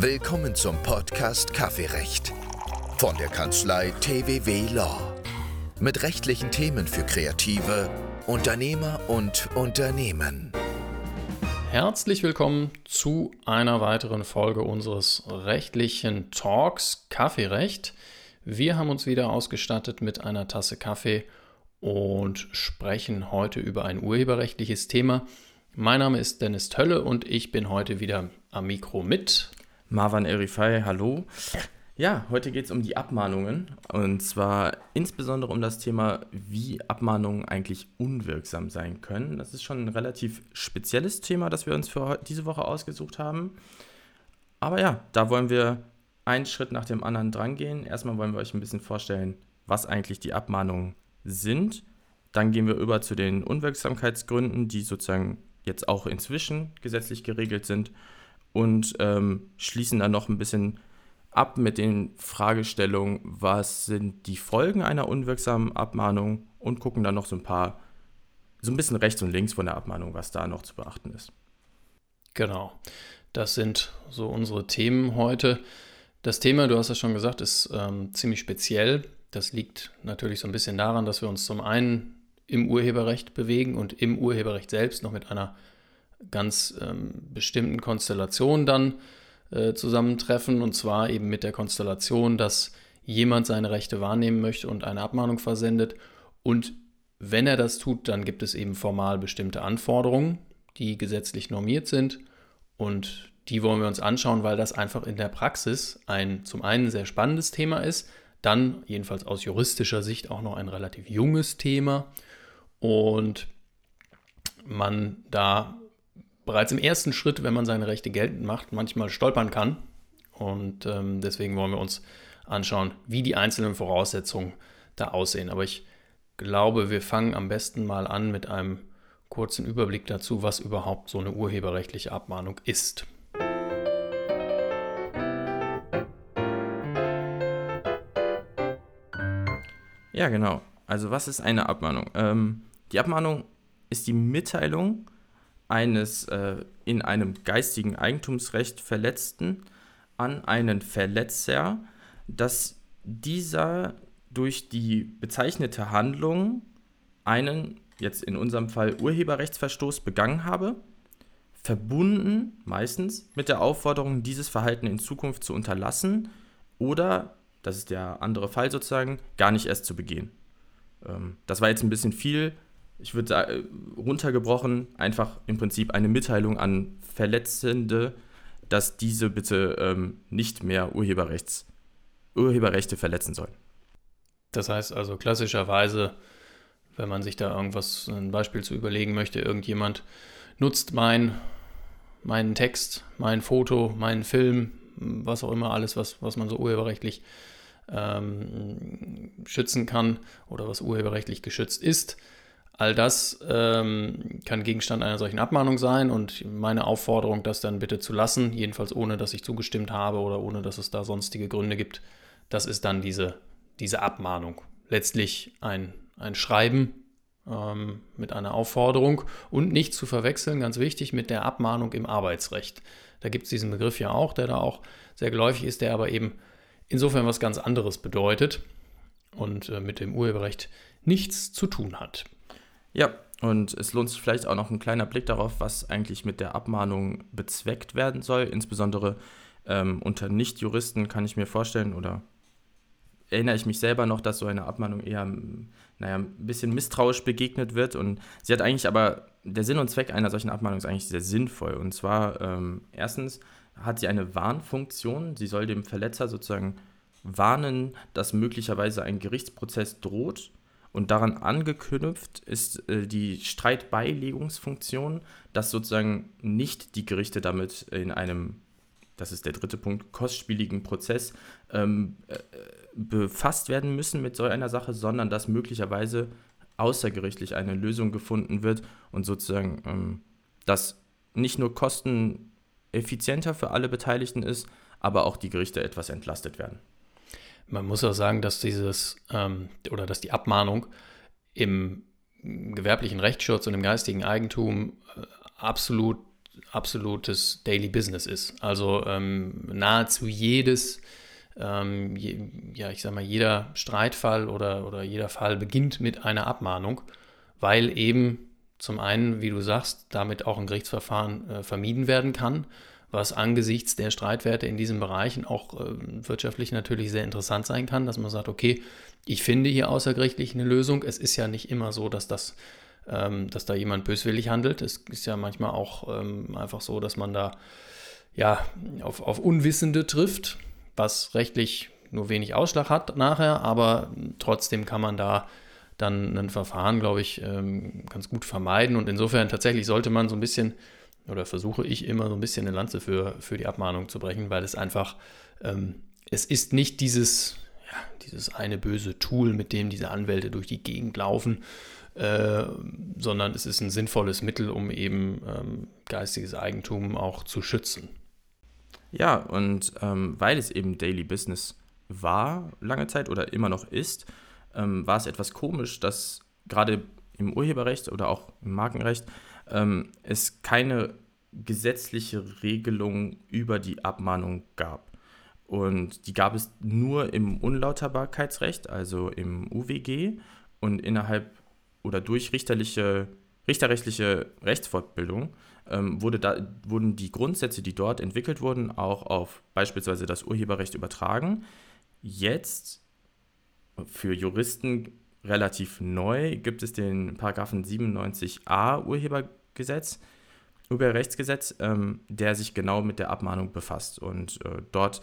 Willkommen zum Podcast Kaffeerecht von der Kanzlei TWW Law. Mit rechtlichen Themen für Kreative, Unternehmer und Unternehmen. Herzlich willkommen zu einer weiteren Folge unseres rechtlichen Talks Kaffeerecht. Wir haben uns wieder ausgestattet mit einer Tasse Kaffee und sprechen heute über ein urheberrechtliches Thema. Mein Name ist Dennis Tölle und ich bin heute wieder am Mikro mit Marwan Erifai, hallo. Ja, heute geht es um die Abmahnungen und zwar insbesondere um das Thema, wie Abmahnungen eigentlich unwirksam sein können. Das ist schon ein relativ spezielles Thema, das wir uns für diese Woche ausgesucht haben. Aber ja, da wollen wir einen Schritt nach dem anderen drangehen. Erstmal wollen wir euch ein bisschen vorstellen, was eigentlich die Abmahnungen sind. Dann gehen wir über zu den Unwirksamkeitsgründen, die sozusagen jetzt auch inzwischen gesetzlich geregelt sind und ähm, schließen dann noch ein bisschen ab mit den Fragestellungen, was sind die Folgen einer unwirksamen Abmahnung und gucken dann noch so ein paar, so ein bisschen rechts und links von der Abmahnung, was da noch zu beachten ist. Genau, das sind so unsere Themen heute. Das Thema, du hast es schon gesagt, ist ähm, ziemlich speziell. Das liegt natürlich so ein bisschen daran, dass wir uns zum einen im Urheberrecht bewegen und im Urheberrecht selbst noch mit einer ganz ähm, bestimmten Konstellation dann äh, zusammentreffen. Und zwar eben mit der Konstellation, dass jemand seine Rechte wahrnehmen möchte und eine Abmahnung versendet. Und wenn er das tut, dann gibt es eben formal bestimmte Anforderungen, die gesetzlich normiert sind. Und die wollen wir uns anschauen, weil das einfach in der Praxis ein zum einen sehr spannendes Thema ist, dann jedenfalls aus juristischer Sicht auch noch ein relativ junges Thema und man da bereits im ersten Schritt, wenn man seine Rechte geltend macht, manchmal stolpern kann. Und ähm, deswegen wollen wir uns anschauen, wie die einzelnen Voraussetzungen da aussehen. Aber ich glaube, wir fangen am besten mal an mit einem kurzen Überblick dazu, was überhaupt so eine urheberrechtliche Abmahnung ist. Ja, genau. Also was ist eine Abmahnung? Ähm, die Abmahnung ist die Mitteilung eines äh, in einem geistigen Eigentumsrecht Verletzten an einen Verletzer, dass dieser durch die bezeichnete Handlung einen, jetzt in unserem Fall Urheberrechtsverstoß begangen habe, verbunden meistens mit der Aufforderung, dieses Verhalten in Zukunft zu unterlassen oder, das ist der andere Fall sozusagen, gar nicht erst zu begehen. Ähm, das war jetzt ein bisschen viel ich würde sagen, äh, runtergebrochen, einfach im Prinzip eine Mitteilung an Verletzende, dass diese bitte ähm, nicht mehr Urheberrechts, Urheberrechte verletzen sollen. Das heißt also klassischerweise, wenn man sich da irgendwas, ein Beispiel zu überlegen möchte, irgendjemand nutzt mein, meinen Text, mein Foto, meinen Film, was auch immer, alles, was, was man so urheberrechtlich ähm, schützen kann oder was urheberrechtlich geschützt ist, All das ähm, kann Gegenstand einer solchen Abmahnung sein und meine Aufforderung, das dann bitte zu lassen, jedenfalls ohne, dass ich zugestimmt habe oder ohne, dass es da sonstige Gründe gibt, das ist dann diese, diese Abmahnung. Letztlich ein, ein Schreiben ähm, mit einer Aufforderung und nicht zu verwechseln, ganz wichtig, mit der Abmahnung im Arbeitsrecht. Da gibt es diesen Begriff ja auch, der da auch sehr geläufig ist, der aber eben insofern was ganz anderes bedeutet und äh, mit dem Urheberrecht nichts zu tun hat. Ja, und es lohnt sich vielleicht auch noch ein kleiner Blick darauf, was eigentlich mit der Abmahnung bezweckt werden soll. Insbesondere ähm, unter Nichtjuristen kann ich mir vorstellen oder erinnere ich mich selber noch, dass so eine Abmahnung eher naja, ein bisschen misstrauisch begegnet wird. Und sie hat eigentlich aber, der Sinn und Zweck einer solchen Abmahnung ist eigentlich sehr sinnvoll. Und zwar, ähm, erstens hat sie eine Warnfunktion. Sie soll dem Verletzer sozusagen warnen, dass möglicherweise ein Gerichtsprozess droht und daran angeknüpft ist äh, die Streitbeilegungsfunktion, dass sozusagen nicht die Gerichte damit in einem, das ist der dritte Punkt, kostspieligen Prozess ähm, äh, befasst werden müssen mit so einer Sache, sondern dass möglicherweise außergerichtlich eine Lösung gefunden wird und sozusagen ähm, das nicht nur kosteneffizienter für alle Beteiligten ist, aber auch die Gerichte etwas entlastet werden. Man muss auch sagen, dass dieses ähm, oder dass die Abmahnung im gewerblichen Rechtsschutz und im geistigen Eigentum äh, absolut absolutes Daily Business ist. Also ähm, nahezu jedes, ähm, je, ja, ich sag mal, jeder Streitfall oder, oder jeder Fall beginnt mit einer Abmahnung, weil eben zum einen, wie du sagst, damit auch ein Gerichtsverfahren äh, vermieden werden kann, was angesichts der Streitwerte in diesen Bereichen auch äh, wirtschaftlich natürlich sehr interessant sein kann, dass man sagt, okay, ich finde hier außergerichtlich eine Lösung. Es ist ja nicht immer so, dass das ähm, dass da jemand böswillig handelt. Es ist ja manchmal auch ähm, einfach so, dass man da ja auf, auf Unwissende trifft, was rechtlich nur wenig Ausschlag hat nachher, aber trotzdem kann man da dann ein Verfahren, glaube ich, ähm, ganz gut vermeiden. Und insofern tatsächlich sollte man so ein bisschen, oder versuche ich immer so ein bisschen eine Lanze für, für die Abmahnung zu brechen, weil es einfach, ähm, es ist nicht dieses, ja, dieses eine böse Tool, mit dem diese Anwälte durch die Gegend laufen, äh, sondern es ist ein sinnvolles Mittel, um eben ähm, geistiges Eigentum auch zu schützen. Ja, und ähm, weil es eben Daily Business war lange Zeit oder immer noch ist, ähm, war es etwas komisch, dass gerade im Urheberrecht oder auch im Markenrecht ähm, es keine gesetzliche Regelung über die Abmahnung gab. Und die gab es nur im Unlauterbarkeitsrecht, also im UWG. Und innerhalb oder durch richterliche, richterrechtliche Rechtsfortbildung ähm, wurde da, wurden die Grundsätze, die dort entwickelt wurden, auch auf beispielsweise das Urheberrecht übertragen. Jetzt für Juristen relativ neu gibt es den Paragraphen 97a Urhebergesetz, Urheberrechtsgesetz, ähm, der sich genau mit der Abmahnung befasst. Und äh, dort,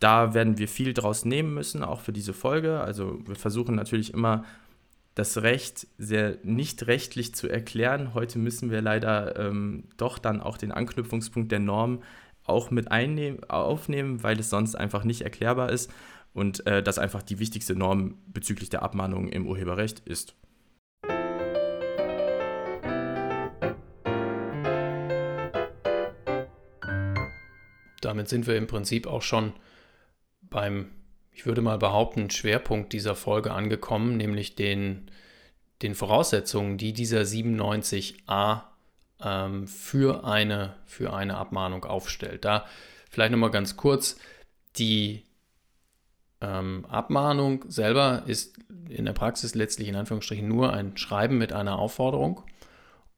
da werden wir viel draus nehmen müssen, auch für diese Folge. Also wir versuchen natürlich immer das Recht sehr nicht rechtlich zu erklären. Heute müssen wir leider ähm, doch dann auch den Anknüpfungspunkt der Norm auch mit einnehmen, aufnehmen, weil es sonst einfach nicht erklärbar ist und äh, das einfach die wichtigste Norm bezüglich der Abmahnung im Urheberrecht ist. Damit sind wir im Prinzip auch schon beim ich würde mal behaupten, Schwerpunkt dieser Folge angekommen, nämlich den, den Voraussetzungen, die dieser 97a ähm, für, eine, für eine Abmahnung aufstellt. Da vielleicht nochmal ganz kurz, die ähm, Abmahnung selber ist in der Praxis letztlich in Anführungsstrichen nur ein Schreiben mit einer Aufforderung.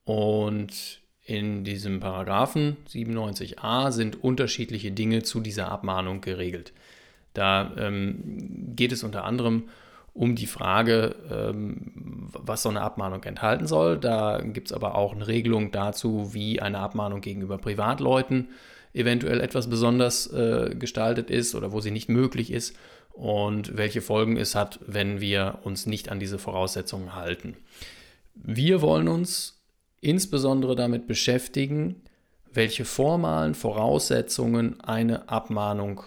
Und in diesem Paragraphen 97a sind unterschiedliche Dinge zu dieser Abmahnung geregelt. Da ähm, geht es unter anderem um die Frage, ähm, was so eine Abmahnung enthalten soll. Da gibt es aber auch eine Regelung dazu, wie eine Abmahnung gegenüber Privatleuten eventuell etwas besonders äh, gestaltet ist oder wo sie nicht möglich ist und welche Folgen es hat, wenn wir uns nicht an diese Voraussetzungen halten. Wir wollen uns insbesondere damit beschäftigen, welche formalen Voraussetzungen eine Abmahnung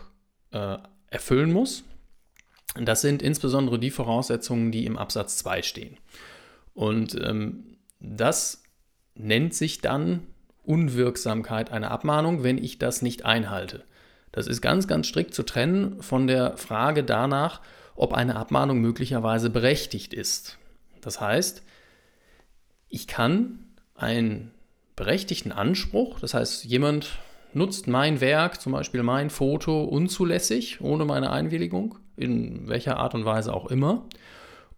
äh, erfüllen muss. Das sind insbesondere die Voraussetzungen, die im Absatz 2 stehen. Und ähm, das nennt sich dann Unwirksamkeit einer Abmahnung, wenn ich das nicht einhalte. Das ist ganz, ganz strikt zu trennen von der Frage danach, ob eine Abmahnung möglicherweise berechtigt ist. Das heißt, ich kann einen berechtigten Anspruch, das heißt, jemand nutzt mein Werk, zum Beispiel mein Foto, unzulässig, ohne meine Einwilligung, in welcher Art und Weise auch immer.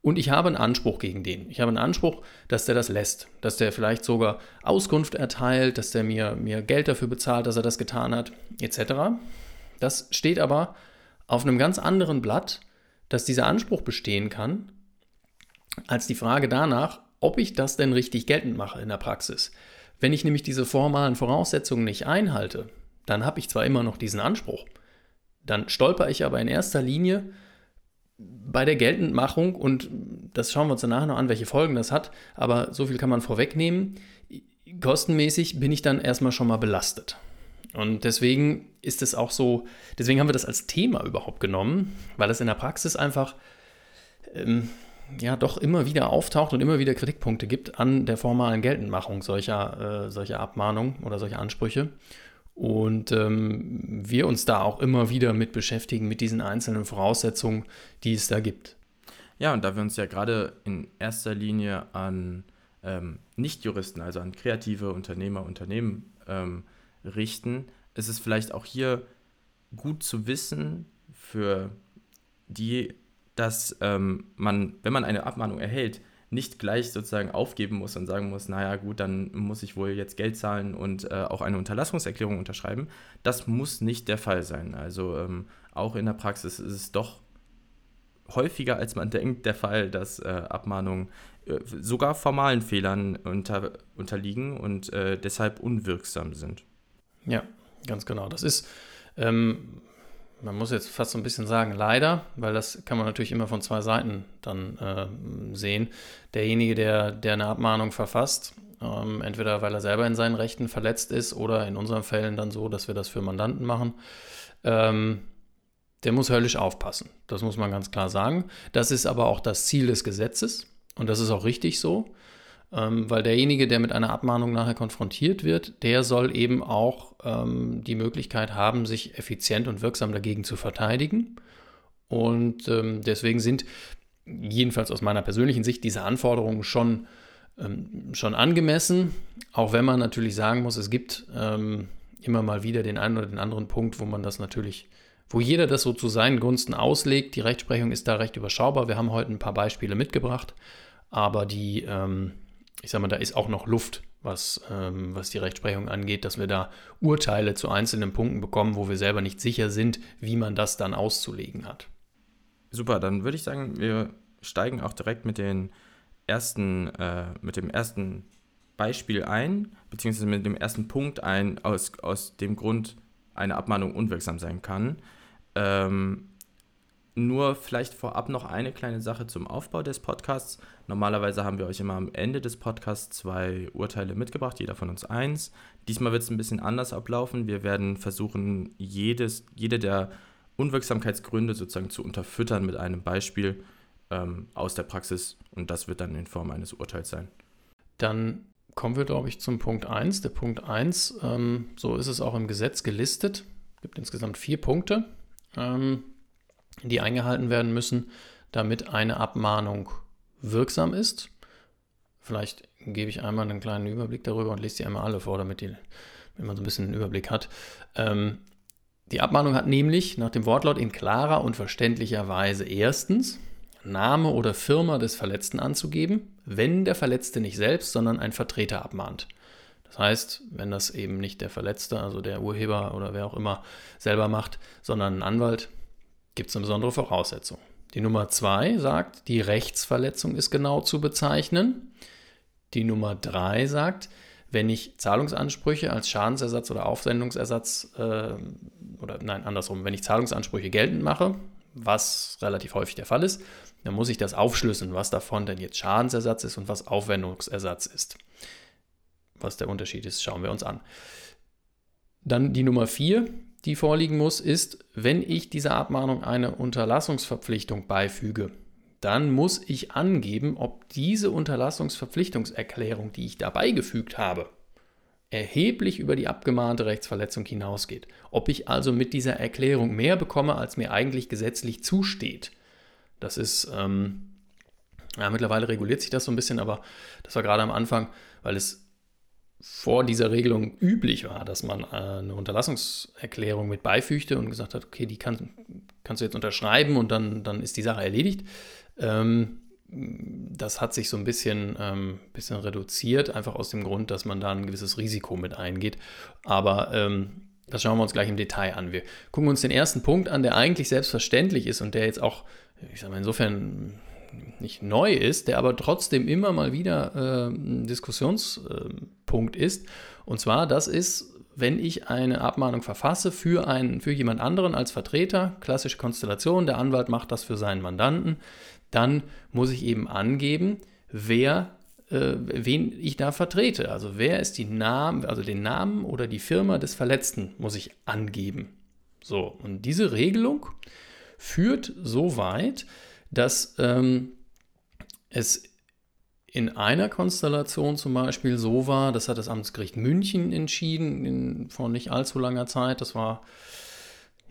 Und ich habe einen Anspruch gegen den. Ich habe einen Anspruch, dass der das lässt, dass der vielleicht sogar Auskunft erteilt, dass der mir, mir Geld dafür bezahlt, dass er das getan hat, etc. Das steht aber auf einem ganz anderen Blatt, dass dieser Anspruch bestehen kann, als die Frage danach, ob ich das denn richtig geltend mache in der Praxis. Wenn ich nämlich diese formalen Voraussetzungen nicht einhalte, dann habe ich zwar immer noch diesen Anspruch, dann stolper ich aber in erster Linie bei der Geltendmachung, und das schauen wir uns danach noch an, welche Folgen das hat, aber so viel kann man vorwegnehmen, kostenmäßig bin ich dann erstmal schon mal belastet. Und deswegen ist es auch so, deswegen haben wir das als Thema überhaupt genommen, weil es in der Praxis einfach ähm, ja doch immer wieder auftaucht und immer wieder Kritikpunkte gibt an der formalen Geltendmachung solcher, äh, solcher Abmahnungen oder solcher Ansprüche. Und ähm, wir uns da auch immer wieder mit beschäftigen, mit diesen einzelnen Voraussetzungen, die es da gibt. Ja, und da wir uns ja gerade in erster Linie an ähm, Nichtjuristen, also an kreative Unternehmer, Unternehmen ähm, richten. Es ist vielleicht auch hier gut zu wissen für die, dass ähm, man, wenn man eine Abmahnung erhält, nicht gleich sozusagen aufgeben muss und sagen muss, naja gut, dann muss ich wohl jetzt Geld zahlen und äh, auch eine Unterlassungserklärung unterschreiben. Das muss nicht der Fall sein. Also ähm, auch in der Praxis ist es doch häufiger, als man denkt, der Fall, dass äh, Abmahnungen äh, sogar formalen Fehlern unter, unterliegen und äh, deshalb unwirksam sind. Ja, ganz genau. Das ist, ähm, man muss jetzt fast so ein bisschen sagen, leider, weil das kann man natürlich immer von zwei Seiten dann äh, sehen. Derjenige, der, der eine Abmahnung verfasst, ähm, entweder weil er selber in seinen Rechten verletzt ist oder in unseren Fällen dann so, dass wir das für Mandanten machen, ähm, der muss höllisch aufpassen. Das muss man ganz klar sagen. Das ist aber auch das Ziel des Gesetzes und das ist auch richtig so, ähm, weil derjenige, der mit einer Abmahnung nachher konfrontiert wird, der soll eben auch ähm, die Möglichkeit haben, sich effizient und wirksam dagegen zu verteidigen. Und ähm, deswegen sind jedenfalls aus meiner persönlichen Sicht diese Anforderungen schon, ähm, schon angemessen, auch wenn man natürlich sagen muss, es gibt ähm, immer mal wieder den einen oder den anderen Punkt, wo man das natürlich wo jeder das so zu seinen Gunsten auslegt. Die Rechtsprechung ist da recht überschaubar. Wir haben heute ein paar Beispiele mitgebracht, aber die, ähm, ich sag mal, da ist auch noch Luft, was, ähm, was die Rechtsprechung angeht, dass wir da Urteile zu einzelnen Punkten bekommen, wo wir selber nicht sicher sind, wie man das dann auszulegen hat. Super, dann würde ich sagen, wir steigen auch direkt mit den ersten, äh, mit dem ersten Beispiel ein, beziehungsweise mit dem ersten Punkt ein, aus, aus dem Grund eine Abmahnung unwirksam sein kann. Ähm, nur vielleicht vorab noch eine kleine Sache zum Aufbau des Podcasts. Normalerweise haben wir euch immer am Ende des Podcasts zwei Urteile mitgebracht, jeder von uns eins. Diesmal wird es ein bisschen anders ablaufen. Wir werden versuchen, jedes, jede der Unwirksamkeitsgründe sozusagen zu unterfüttern mit einem Beispiel ähm, aus der Praxis und das wird dann in Form eines Urteils sein. Dann kommen wir, glaube ich, zum Punkt 1. Der Punkt 1, ähm, so ist es auch im Gesetz gelistet, gibt insgesamt vier Punkte ähm, die eingehalten werden müssen, damit eine Abmahnung wirksam ist. Vielleicht gebe ich einmal einen kleinen Überblick darüber und lese die einmal alle vor, damit, die, damit man so ein bisschen einen Überblick hat. Ähm, die Abmahnung hat nämlich nach dem Wortlaut in klarer und verständlicher Weise erstens Name oder Firma des Verletzten anzugeben, wenn der Verletzte nicht selbst, sondern ein Vertreter abmahnt. Das heißt, wenn das eben nicht der Verletzte, also der Urheber oder wer auch immer selber macht, sondern ein Anwalt, gibt es eine besondere Voraussetzung. Die Nummer zwei sagt, die Rechtsverletzung ist genau zu bezeichnen. Die Nummer drei sagt, wenn ich Zahlungsansprüche als Schadensersatz oder Aufsendungsersatz äh, oder nein, andersrum, wenn ich Zahlungsansprüche geltend mache, was relativ häufig der Fall ist, dann muss ich das aufschlüsseln, was davon denn jetzt Schadensersatz ist und was Aufwendungsersatz ist. Was der Unterschied ist, schauen wir uns an. Dann die Nummer 4, die vorliegen muss, ist, wenn ich dieser Abmahnung eine Unterlassungsverpflichtung beifüge, dann muss ich angeben, ob diese Unterlassungsverpflichtungserklärung, die ich dabei gefügt habe, erheblich über die abgemahnte Rechtsverletzung hinausgeht. Ob ich also mit dieser Erklärung mehr bekomme, als mir eigentlich gesetzlich zusteht. Das ist, ähm, ja, mittlerweile reguliert sich das so ein bisschen, aber das war gerade am Anfang, weil es vor dieser Regelung üblich war, dass man äh, eine Unterlassungserklärung mit beifügte und gesagt hat, okay, die kann, kannst du jetzt unterschreiben und dann, dann ist die Sache erledigt. Ähm, das hat sich so ein bisschen, ähm, bisschen reduziert, einfach aus dem Grund, dass man da ein gewisses Risiko mit eingeht. Aber ähm, das schauen wir uns gleich im Detail an. Wir gucken uns den ersten Punkt an, der eigentlich selbstverständlich ist und der jetzt auch, ich sage mal, insofern nicht neu ist, der aber trotzdem immer mal wieder äh, ein Diskussionspunkt äh, ist. Und zwar, das ist, wenn ich eine Abmahnung verfasse für, einen, für jemand anderen als Vertreter, klassische Konstellation, der Anwalt macht das für seinen Mandanten, dann muss ich eben angeben, wer äh, wen ich da vertrete. Also wer ist die Name, also den Namen oder die Firma des Verletzten muss ich angeben. So, und diese Regelung führt so weit, dass ähm, es in einer Konstellation zum Beispiel so war, das hat das Amtsgericht München entschieden in, vor nicht allzu langer Zeit, das war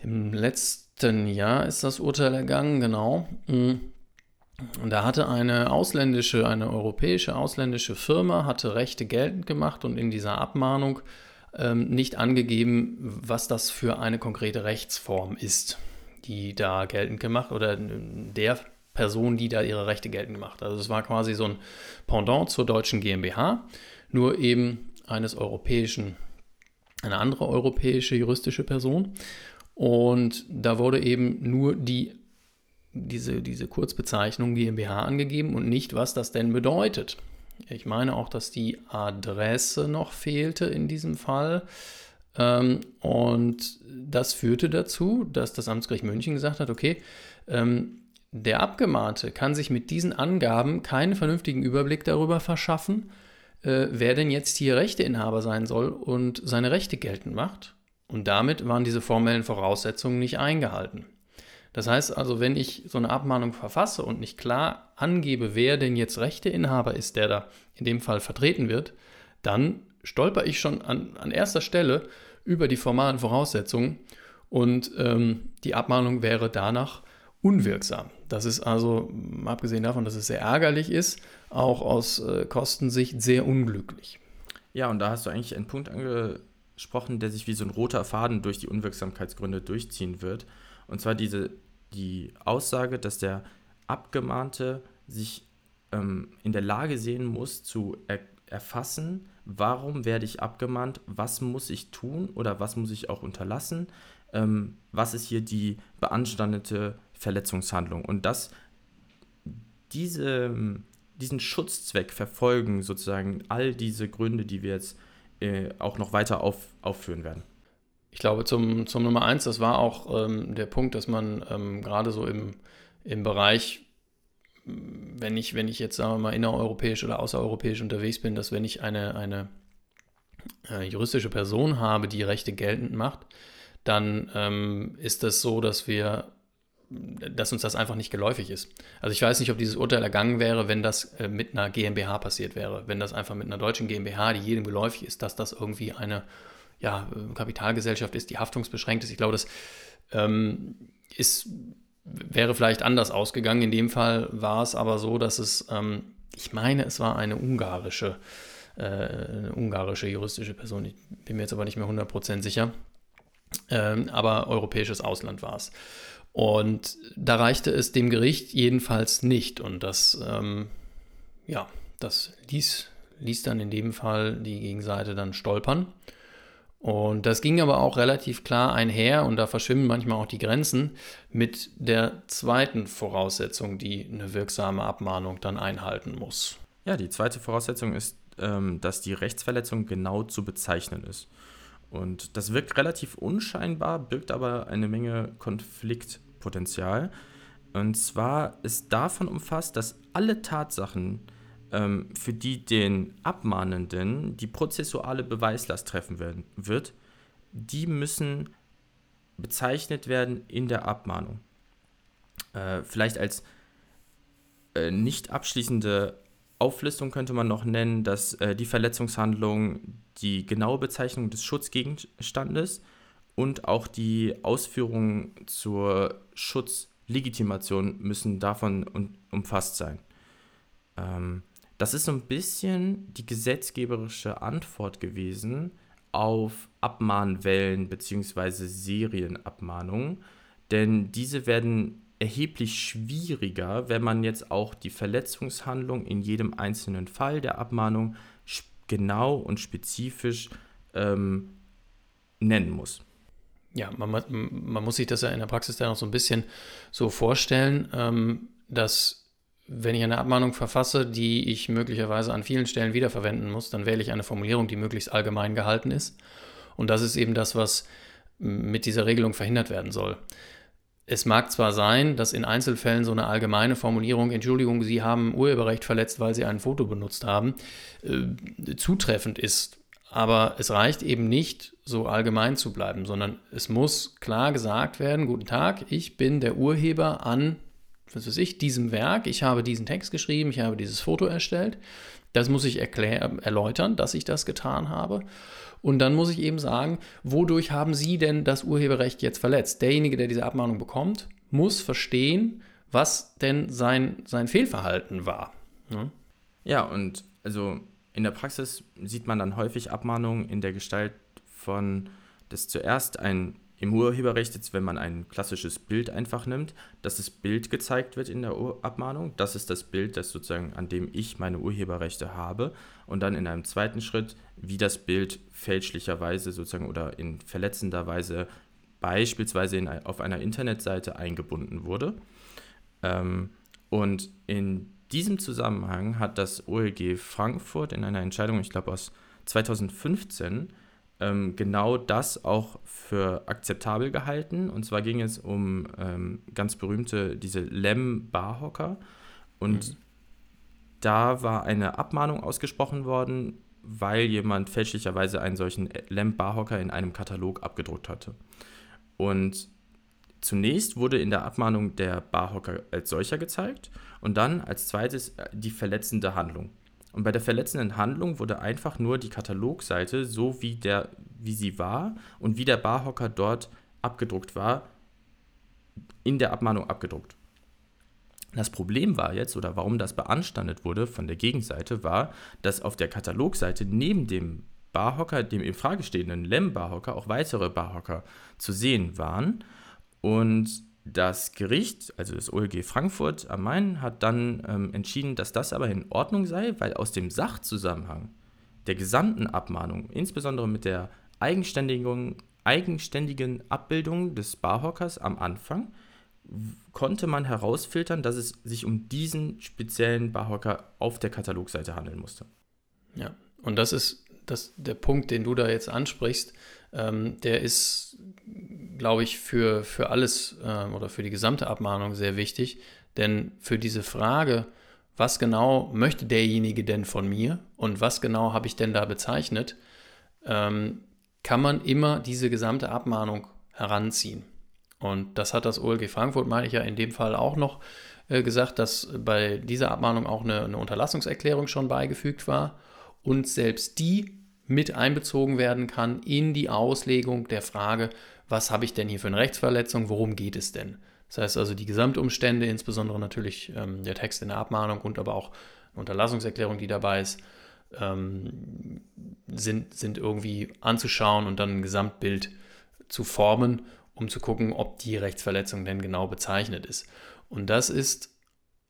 im letzten Jahr ist das Urteil ergangen, genau. Und da hatte eine ausländische, eine europäische ausländische Firma hatte Rechte geltend gemacht und in dieser Abmahnung ähm, nicht angegeben, was das für eine konkrete Rechtsform ist, die da geltend gemacht oder der Person, die da ihre Rechte geltend gemacht. Also es war quasi so ein Pendant zur deutschen GmbH, nur eben eines europäischen, eine andere europäische juristische Person. Und da wurde eben nur die, diese, diese Kurzbezeichnung GmbH angegeben und nicht, was das denn bedeutet. Ich meine auch, dass die Adresse noch fehlte in diesem Fall. Ähm, und das führte dazu, dass das Amtsgericht München gesagt hat, okay, ähm, der Abgemahnte kann sich mit diesen Angaben keinen vernünftigen Überblick darüber verschaffen, äh, wer denn jetzt hier Rechteinhaber sein soll und seine Rechte geltend macht. Und damit waren diese formellen Voraussetzungen nicht eingehalten. Das heißt also, wenn ich so eine Abmahnung verfasse und nicht klar angebe, wer denn jetzt Rechteinhaber ist, der da in dem Fall vertreten wird, dann stolper ich schon an, an erster Stelle über die formalen Voraussetzungen und ähm, die Abmahnung wäre danach unwirksam. Das ist also, abgesehen davon, dass es sehr ärgerlich ist, auch aus äh, Kostensicht sehr unglücklich. Ja, und da hast du eigentlich einen Punkt angesprochen, der sich wie so ein roter Faden durch die Unwirksamkeitsgründe durchziehen wird. Und zwar diese, die Aussage, dass der Abgemahnte sich ähm, in der Lage sehen muss, zu er erfassen, warum werde ich abgemahnt, was muss ich tun oder was muss ich auch unterlassen, ähm, was ist hier die beanstandete Verletzungshandlung. Und dass diese, diesen Schutzzweck verfolgen sozusagen all diese Gründe, die wir jetzt äh, auch noch weiter auf, aufführen werden. Ich glaube, zum, zum Nummer eins, das war auch ähm, der Punkt, dass man ähm, gerade so im, im Bereich, wenn ich, wenn ich jetzt, sagen wir mal, innereuropäisch oder außereuropäisch unterwegs bin, dass wenn ich eine, eine äh, juristische Person habe, die Rechte geltend macht, dann ähm, ist das so, dass wir dass uns das einfach nicht geläufig ist. Also ich weiß nicht, ob dieses Urteil ergangen wäre, wenn das äh, mit einer GmbH passiert wäre. Wenn das einfach mit einer deutschen GmbH, die jedem geläufig ist, dass das irgendwie eine ja, Kapitalgesellschaft ist, die haftungsbeschränkt ist. Ich glaube, das ähm, ist, wäre vielleicht anders ausgegangen. In dem Fall war es aber so, dass es, ähm, ich meine, es war eine ungarische, äh, eine ungarische juristische Person. Ich bin mir jetzt aber nicht mehr 100% sicher. Ähm, aber europäisches Ausland war es. Und da reichte es dem Gericht jedenfalls nicht. Und das, ähm, ja, das ließ, ließ dann in dem Fall die Gegenseite dann stolpern. Und das ging aber auch relativ klar einher, und da verschwimmen manchmal auch die Grenzen, mit der zweiten Voraussetzung, die eine wirksame Abmahnung dann einhalten muss. Ja, die zweite Voraussetzung ist, ähm, dass die Rechtsverletzung genau zu bezeichnen ist. Und das wirkt relativ unscheinbar, birgt aber eine Menge Konfliktpotenzial. Und zwar ist davon umfasst, dass alle Tatsachen, ähm, für die den Abmahnenden die prozessuale Beweislast treffen werden, wird, die müssen bezeichnet werden in der Abmahnung. Äh, vielleicht als äh, nicht abschließende Auflistung könnte man noch nennen, dass äh, die Verletzungshandlung die genaue Bezeichnung des Schutzgegenstandes und auch die Ausführungen zur Schutzlegitimation müssen davon un umfasst sein. Ähm, das ist so ein bisschen die gesetzgeberische Antwort gewesen auf Abmahnwellen bzw. Serienabmahnungen, denn diese werden erheblich schwieriger, wenn man jetzt auch die Verletzungshandlung in jedem einzelnen Fall der Abmahnung genau und spezifisch ähm, nennen muss. Ja, man, man, muss sich das ja in der Praxis dann auch so ein bisschen so vorstellen, ähm, dass wenn ich eine Abmahnung verfasse, die ich möglicherweise an vielen Stellen wiederverwenden muss, dann wähle ich eine Formulierung, die möglichst allgemein gehalten ist. Und das ist eben das, was mit dieser Regelung verhindert werden soll es mag zwar sein, dass in Einzelfällen so eine allgemeine Formulierung, Entschuldigung, Sie haben Urheberrecht verletzt, weil Sie ein Foto benutzt haben, äh, zutreffend ist. Aber es reicht eben nicht, so allgemein zu bleiben, sondern es muss klar gesagt werden, guten Tag, ich bin der Urheber an, was weiß ich, diesem Werk, ich habe diesen Text geschrieben, ich habe dieses Foto erstellt. Das muss ich erläutern, dass ich das getan habe. Und dann muss ich eben sagen, wodurch haben Sie denn das Urheberrecht jetzt verletzt? Derjenige, der diese Abmahnung bekommt, muss verstehen, was denn sein, sein Fehlverhalten war. Ne? Ja, und also in der Praxis sieht man dann häufig Abmahnungen in der Gestalt von, dass zuerst ein im Urheberrecht, jetzt wenn man ein klassisches Bild einfach nimmt, dass das Bild gezeigt wird in der Abmahnung. Das ist das Bild, das sozusagen, an dem ich meine Urheberrechte habe. Und dann in einem zweiten Schritt, wie das Bild fälschlicherweise sozusagen oder in verletzender Weise beispielsweise in, auf einer Internetseite eingebunden wurde. Ähm, und in diesem Zusammenhang hat das OLG Frankfurt in einer Entscheidung, ich glaube aus 2015, ähm, genau das auch für akzeptabel gehalten. Und zwar ging es um ähm, ganz berühmte, diese Lem-Barhocker. Und mhm. da war eine Abmahnung ausgesprochen worden, weil jemand fälschlicherweise einen solchen Lem-Barhocker in einem Katalog abgedruckt hatte. Und zunächst wurde in der Abmahnung der Barhocker als solcher gezeigt und dann als zweites äh, die verletzende Handlung. Und bei der verletzenden Handlung wurde einfach nur die Katalogseite, so wie, der, wie sie war und wie der Barhocker dort abgedruckt war, in der Abmahnung abgedruckt. Das Problem war jetzt, oder warum das beanstandet wurde von der Gegenseite, war, dass auf der Katalogseite neben dem Barhocker, dem in Frage stehenden Lem-Barhocker, auch weitere Barhocker zu sehen waren. Und das Gericht, also das OLG Frankfurt am Main, hat dann ähm, entschieden, dass das aber in Ordnung sei, weil aus dem Sachzusammenhang der gesamten Abmahnung, insbesondere mit der eigenständigen, eigenständigen Abbildung des Barhockers am Anfang, konnte man herausfiltern, dass es sich um diesen speziellen Barhocker auf der Katalogseite handeln musste. Ja, und das ist das, der Punkt, den du da jetzt ansprichst, ähm, der ist, glaube ich, für, für alles äh, oder für die gesamte Abmahnung sehr wichtig. Denn für diese Frage, was genau möchte derjenige denn von mir und was genau habe ich denn da bezeichnet, ähm, kann man immer diese gesamte Abmahnung heranziehen. Und das hat das OLG Frankfurt, meine ich ja, in dem Fall auch noch äh, gesagt, dass bei dieser Abmahnung auch eine, eine Unterlassungserklärung schon beigefügt war und selbst die mit einbezogen werden kann in die Auslegung der Frage, was habe ich denn hier für eine Rechtsverletzung, worum geht es denn? Das heißt also die Gesamtumstände, insbesondere natürlich ähm, der Text in der Abmahnung und aber auch eine Unterlassungserklärung, die dabei ist, ähm, sind, sind irgendwie anzuschauen und dann ein Gesamtbild zu formen, um zu gucken, ob die Rechtsverletzung denn genau bezeichnet ist. Und das ist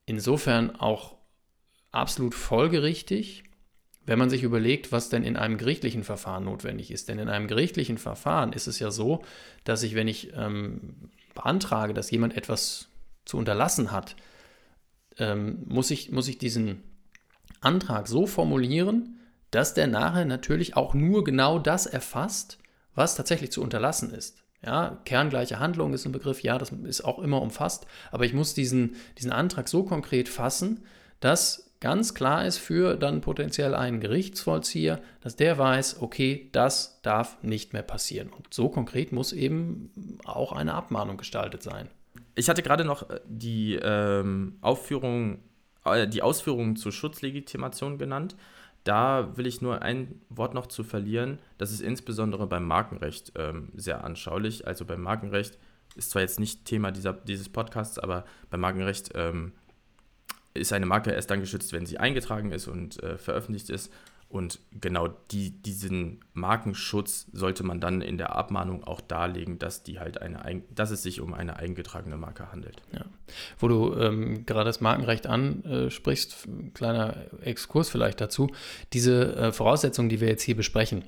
insofern auch absolut folgerichtig, wenn man sich überlegt, was denn in einem gerichtlichen Verfahren notwendig ist. Denn in einem gerichtlichen Verfahren ist es ja so, dass ich, wenn ich ähm, beantrage, dass jemand etwas zu unterlassen hat, ähm, muss, ich, muss ich diesen Antrag so formulieren, dass der nachher natürlich auch nur genau das erfasst, was tatsächlich zu unterlassen ist. Ja, kerngleiche Handlung ist ein Begriff, ja, das ist auch immer umfasst, aber ich muss diesen, diesen Antrag so konkret fassen, dass ganz klar ist für dann potenziell einen Gerichtsvollzieher, dass der weiß, okay, das darf nicht mehr passieren. Und so konkret muss eben auch eine Abmahnung gestaltet sein. Ich hatte gerade noch äh, die ähm, Aufführung, äh, die Ausführungen zur Schutzlegitimation genannt. Da will ich nur ein Wort noch zu verlieren. Das ist insbesondere beim Markenrecht ähm, sehr anschaulich. Also beim Markenrecht ist zwar jetzt nicht Thema dieser, dieses Podcasts, aber beim Markenrecht ähm, ist eine Marke erst dann geschützt, wenn sie eingetragen ist und äh, veröffentlicht ist. Und genau die, diesen Markenschutz sollte man dann in der Abmahnung auch darlegen, dass, die halt eine, dass es sich um eine eingetragene Marke handelt. Ja. Wo du ähm, gerade das Markenrecht ansprichst, kleiner Exkurs vielleicht dazu. Diese äh, Voraussetzungen, die wir jetzt hier besprechen,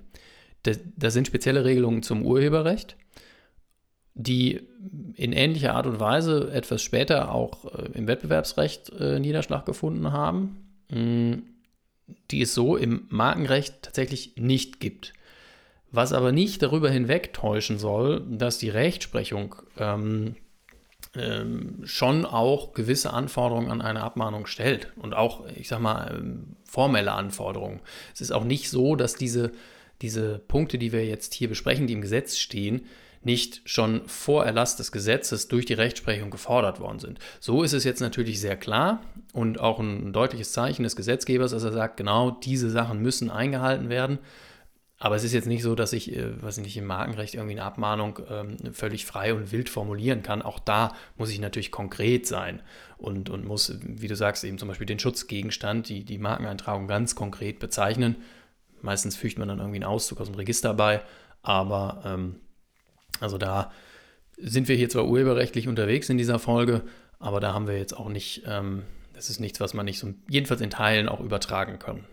da sind spezielle Regelungen zum Urheberrecht die in ähnlicher Art und Weise etwas später auch äh, im Wettbewerbsrecht äh, Niederschlag gefunden haben, mm, die es so im Markenrecht tatsächlich nicht gibt. Was aber nicht darüber hinwegtäuschen soll, dass die Rechtsprechung ähm, ähm, schon auch gewisse Anforderungen an eine Abmahnung stellt und auch, ich sag mal, ähm, formelle Anforderungen. Es ist auch nicht so, dass diese, diese Punkte, die wir jetzt hier besprechen, die im Gesetz stehen, nicht schon vor Erlass des Gesetzes durch die Rechtsprechung gefordert worden sind. So ist es jetzt natürlich sehr klar und auch ein deutliches Zeichen des Gesetzgebers, dass er sagt, genau diese Sachen müssen eingehalten werden. Aber es ist jetzt nicht so, dass ich, äh, was ich nicht im Markenrecht irgendwie eine Abmahnung ähm, völlig frei und wild formulieren kann. Auch da muss ich natürlich konkret sein und, und muss, wie du sagst, eben zum Beispiel den Schutzgegenstand, die, die Markeneintragung ganz konkret bezeichnen. Meistens fügt man dann irgendwie einen Auszug aus dem Register bei Aber ähm, also da sind wir hier zwar urheberrechtlich unterwegs in dieser Folge, aber da haben wir jetzt auch nicht, ähm, das ist nichts, was man nicht so, jedenfalls in Teilen auch übertragen kann.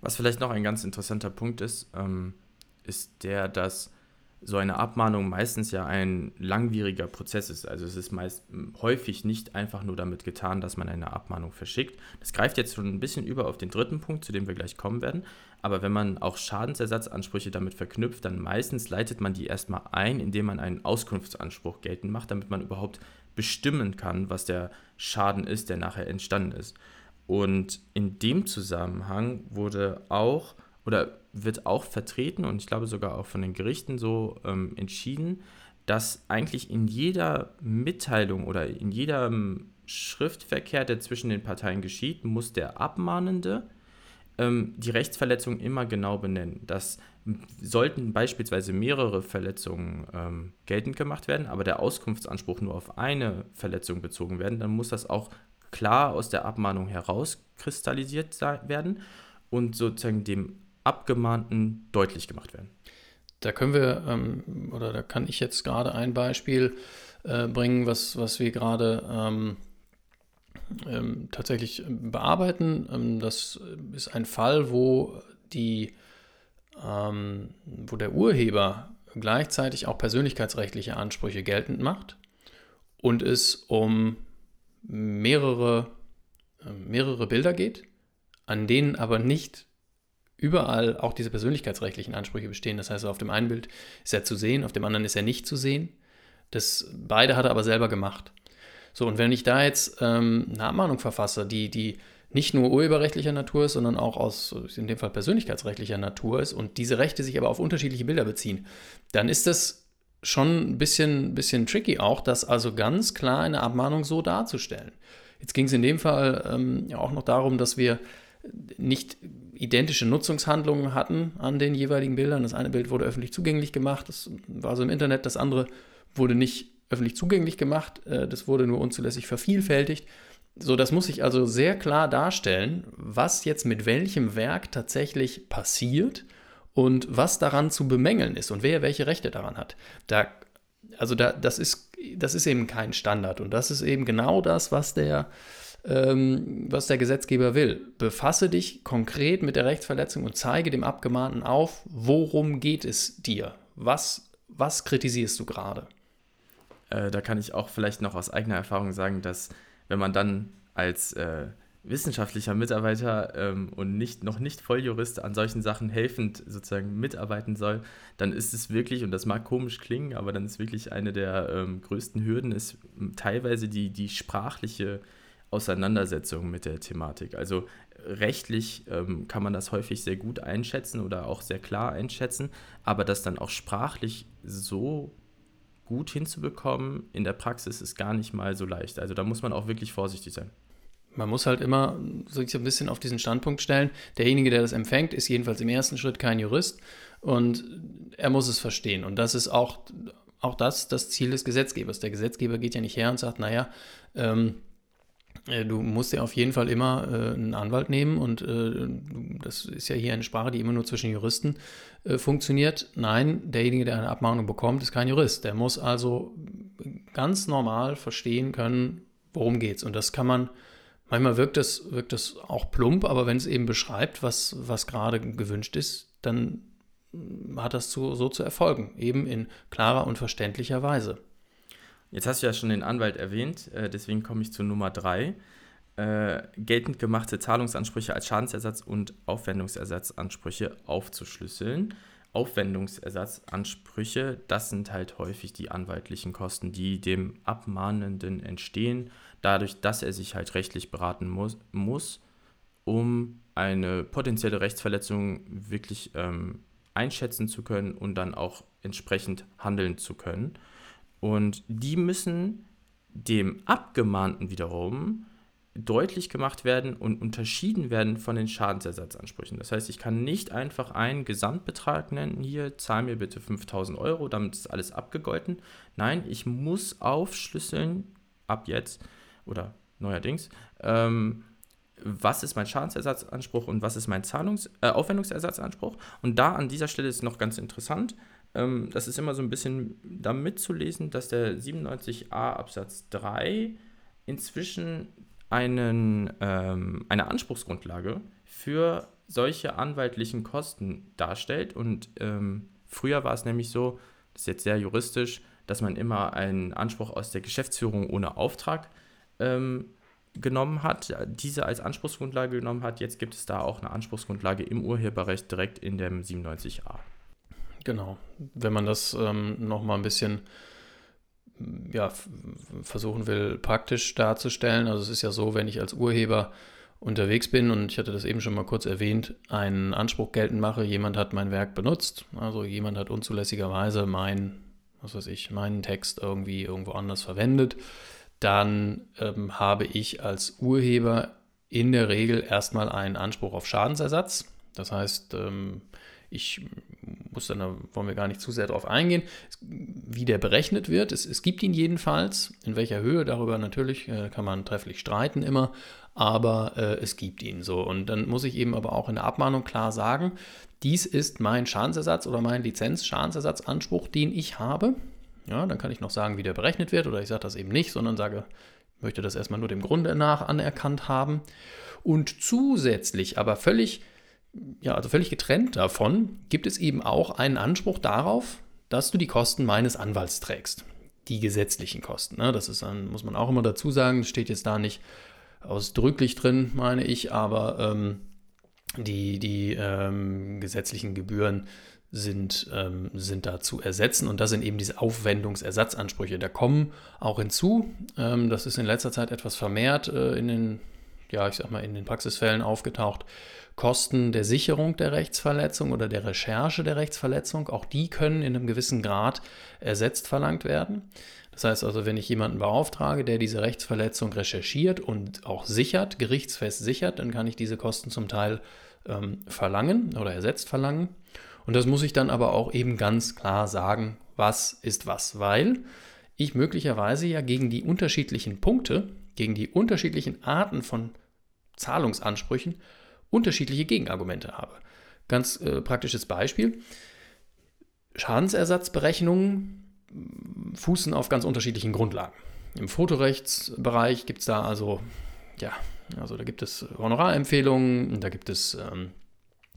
Was vielleicht noch ein ganz interessanter Punkt ist, ähm, ist der, dass so eine Abmahnung meistens ja ein langwieriger Prozess ist. Also es ist meist häufig nicht einfach nur damit getan, dass man eine Abmahnung verschickt. Das greift jetzt schon ein bisschen über auf den dritten Punkt, zu dem wir gleich kommen werden. Aber wenn man auch Schadensersatzansprüche damit verknüpft, dann meistens leitet man die erstmal ein, indem man einen Auskunftsanspruch geltend macht, damit man überhaupt bestimmen kann, was der Schaden ist, der nachher entstanden ist. Und in dem Zusammenhang wurde auch oder wird auch vertreten und ich glaube sogar auch von den Gerichten so ähm, entschieden, dass eigentlich in jeder Mitteilung oder in jedem Schriftverkehr, der zwischen den Parteien geschieht, muss der Abmahnende ähm, die Rechtsverletzung immer genau benennen. Das sollten beispielsweise mehrere Verletzungen ähm, geltend gemacht werden, aber der Auskunftsanspruch nur auf eine Verletzung bezogen werden, dann muss das auch klar aus der Abmahnung herauskristallisiert werden und sozusagen dem Abgemahnten deutlich gemacht werden. Da können wir, ähm, oder da kann ich jetzt gerade ein Beispiel äh, bringen, was, was wir gerade ähm, ähm, tatsächlich bearbeiten. Ähm, das ist ein Fall, wo die, ähm, wo der Urheber gleichzeitig auch persönlichkeitsrechtliche Ansprüche geltend macht und es um mehrere, äh, mehrere Bilder geht, an denen aber nicht überall auch diese persönlichkeitsrechtlichen Ansprüche bestehen. Das heißt, auf dem einen Bild ist er zu sehen, auf dem anderen ist er nicht zu sehen. Das beide hat er aber selber gemacht. So, und wenn ich da jetzt ähm, eine Abmahnung verfasse, die, die nicht nur urheberrechtlicher Natur ist, sondern auch aus, in dem Fall persönlichkeitsrechtlicher Natur ist und diese Rechte sich aber auf unterschiedliche Bilder beziehen, dann ist das schon ein bisschen, bisschen tricky auch, das also ganz klar eine Abmahnung so darzustellen. Jetzt ging es in dem Fall ähm, ja auch noch darum, dass wir nicht identische Nutzungshandlungen hatten an den jeweiligen Bildern. Das eine Bild wurde öffentlich zugänglich gemacht, das war so im Internet, das andere wurde nicht öffentlich zugänglich gemacht, äh, das wurde nur unzulässig vervielfältigt. So, das muss ich also sehr klar darstellen, was jetzt mit welchem Werk tatsächlich passiert und was daran zu bemängeln ist und wer welche Rechte daran hat. Da, also da, das, ist, das ist eben kein Standard und das ist eben genau das, was der ähm, was der Gesetzgeber will. Befasse dich konkret mit der Rechtsverletzung und zeige dem Abgemahnten auf, worum geht es dir? Was, was kritisierst du gerade? Äh, da kann ich auch vielleicht noch aus eigener Erfahrung sagen, dass wenn man dann als äh, wissenschaftlicher Mitarbeiter ähm, und nicht, noch nicht Volljurist an solchen Sachen helfend sozusagen mitarbeiten soll, dann ist es wirklich, und das mag komisch klingen, aber dann ist wirklich eine der ähm, größten Hürden, ist teilweise die, die sprachliche Auseinandersetzung mit der Thematik. Also rechtlich ähm, kann man das häufig sehr gut einschätzen oder auch sehr klar einschätzen, aber das dann auch sprachlich so gut hinzubekommen in der Praxis ist gar nicht mal so leicht. Also da muss man auch wirklich vorsichtig sein. Man muss halt immer sich ein bisschen auf diesen Standpunkt stellen. Derjenige, der das empfängt, ist jedenfalls im ersten Schritt kein Jurist und er muss es verstehen. Und das ist auch, auch das das Ziel des Gesetzgebers. Der Gesetzgeber geht ja nicht her und sagt, naja, ähm, äh, du musst ja auf jeden Fall immer äh, einen Anwalt nehmen und äh, das ist ja hier eine Sprache, die immer nur zwischen Juristen äh, funktioniert. Nein, derjenige, der eine Abmahnung bekommt, ist kein Jurist. Der muss also ganz normal verstehen können, worum geht's. Und das kann man, manchmal wirkt das, wirkt das auch plump, aber wenn es eben beschreibt, was, was gerade gewünscht ist, dann hat das zu, so zu erfolgen, eben in klarer und verständlicher Weise. Jetzt hast du ja schon den Anwalt erwähnt, äh, deswegen komme ich zu Nummer drei. Äh, geltend gemachte Zahlungsansprüche als Schadensersatz und Aufwendungsersatzansprüche aufzuschlüsseln. Aufwendungsersatzansprüche, das sind halt häufig die anwaltlichen Kosten, die dem Abmahnenden entstehen, dadurch, dass er sich halt rechtlich beraten muss, muss um eine potenzielle Rechtsverletzung wirklich ähm, einschätzen zu können und dann auch entsprechend handeln zu können. Und die müssen dem Abgemahnten wiederum deutlich gemacht werden und unterschieden werden von den Schadensersatzansprüchen. Das heißt, ich kann nicht einfach einen Gesamtbetrag nennen, hier zahl mir bitte 5000 Euro, damit ist alles abgegolten. Nein, ich muss aufschlüsseln, ab jetzt oder neuerdings, ähm, was ist mein Schadensersatzanspruch und was ist mein Zahlungs äh, Aufwendungsersatzanspruch. Und da an dieser Stelle ist noch ganz interessant, ähm, das ist immer so ein bisschen da mitzulesen, dass der 97a Absatz 3 inzwischen einen, ähm, eine Anspruchsgrundlage für solche anwaltlichen Kosten darstellt. Und ähm, früher war es nämlich so, das ist jetzt sehr juristisch, dass man immer einen Anspruch aus der Geschäftsführung ohne Auftrag ähm, genommen hat, diese als Anspruchsgrundlage genommen hat. Jetzt gibt es da auch eine Anspruchsgrundlage im Urheberrecht direkt in dem 97a. Genau. Wenn man das ähm, nochmal ein bisschen ja, versuchen will, praktisch darzustellen. Also es ist ja so, wenn ich als Urheber unterwegs bin und ich hatte das eben schon mal kurz erwähnt, einen Anspruch geltend mache, jemand hat mein Werk benutzt, also jemand hat unzulässigerweise mein, was weiß ich, meinen Text irgendwie irgendwo anders verwendet, dann ähm, habe ich als Urheber in der Regel erstmal einen Anspruch auf Schadensersatz. Das heißt, ähm, ich muss dann, da wollen wir gar nicht zu sehr darauf eingehen, wie der berechnet wird. Es, es gibt ihn jedenfalls. In welcher Höhe, darüber natürlich äh, kann man trefflich streiten immer, aber äh, es gibt ihn so. Und dann muss ich eben aber auch in der Abmahnung klar sagen, dies ist mein Schadensersatz oder mein Lizenz-Schadensersatzanspruch, den ich habe. Ja, dann kann ich noch sagen, wie der berechnet wird, oder ich sage das eben nicht, sondern sage, ich möchte das erstmal nur dem Grunde nach anerkannt haben. Und zusätzlich, aber völlig ja, also völlig getrennt davon, gibt es eben auch einen Anspruch darauf, dass du die Kosten meines Anwalts trägst. Die gesetzlichen Kosten. Ne? Das ist dann, muss man auch immer dazu sagen, steht jetzt da nicht ausdrücklich drin, meine ich, aber ähm, die, die ähm, gesetzlichen Gebühren sind, ähm, sind da zu ersetzen und das sind eben diese Aufwendungsersatzansprüche. Da kommen auch hinzu, ähm, das ist in letzter Zeit etwas vermehrt äh, in den, ja, ich sag mal, in den Praxisfällen aufgetaucht, Kosten der Sicherung der Rechtsverletzung oder der Recherche der Rechtsverletzung, auch die können in einem gewissen Grad ersetzt verlangt werden. Das heißt also, wenn ich jemanden beauftrage, der diese Rechtsverletzung recherchiert und auch sichert, gerichtsfest sichert, dann kann ich diese Kosten zum Teil ähm, verlangen oder ersetzt verlangen. Und das muss ich dann aber auch eben ganz klar sagen, was ist was, weil ich möglicherweise ja gegen die unterschiedlichen Punkte, gegen die unterschiedlichen Arten von Zahlungsansprüchen unterschiedliche Gegenargumente habe. Ganz äh, praktisches Beispiel. Schadensersatzberechnungen fußen auf ganz unterschiedlichen Grundlagen. Im Fotorechtsbereich gibt es da also, ja, also da gibt es Honorarempfehlungen, da gibt es ähm,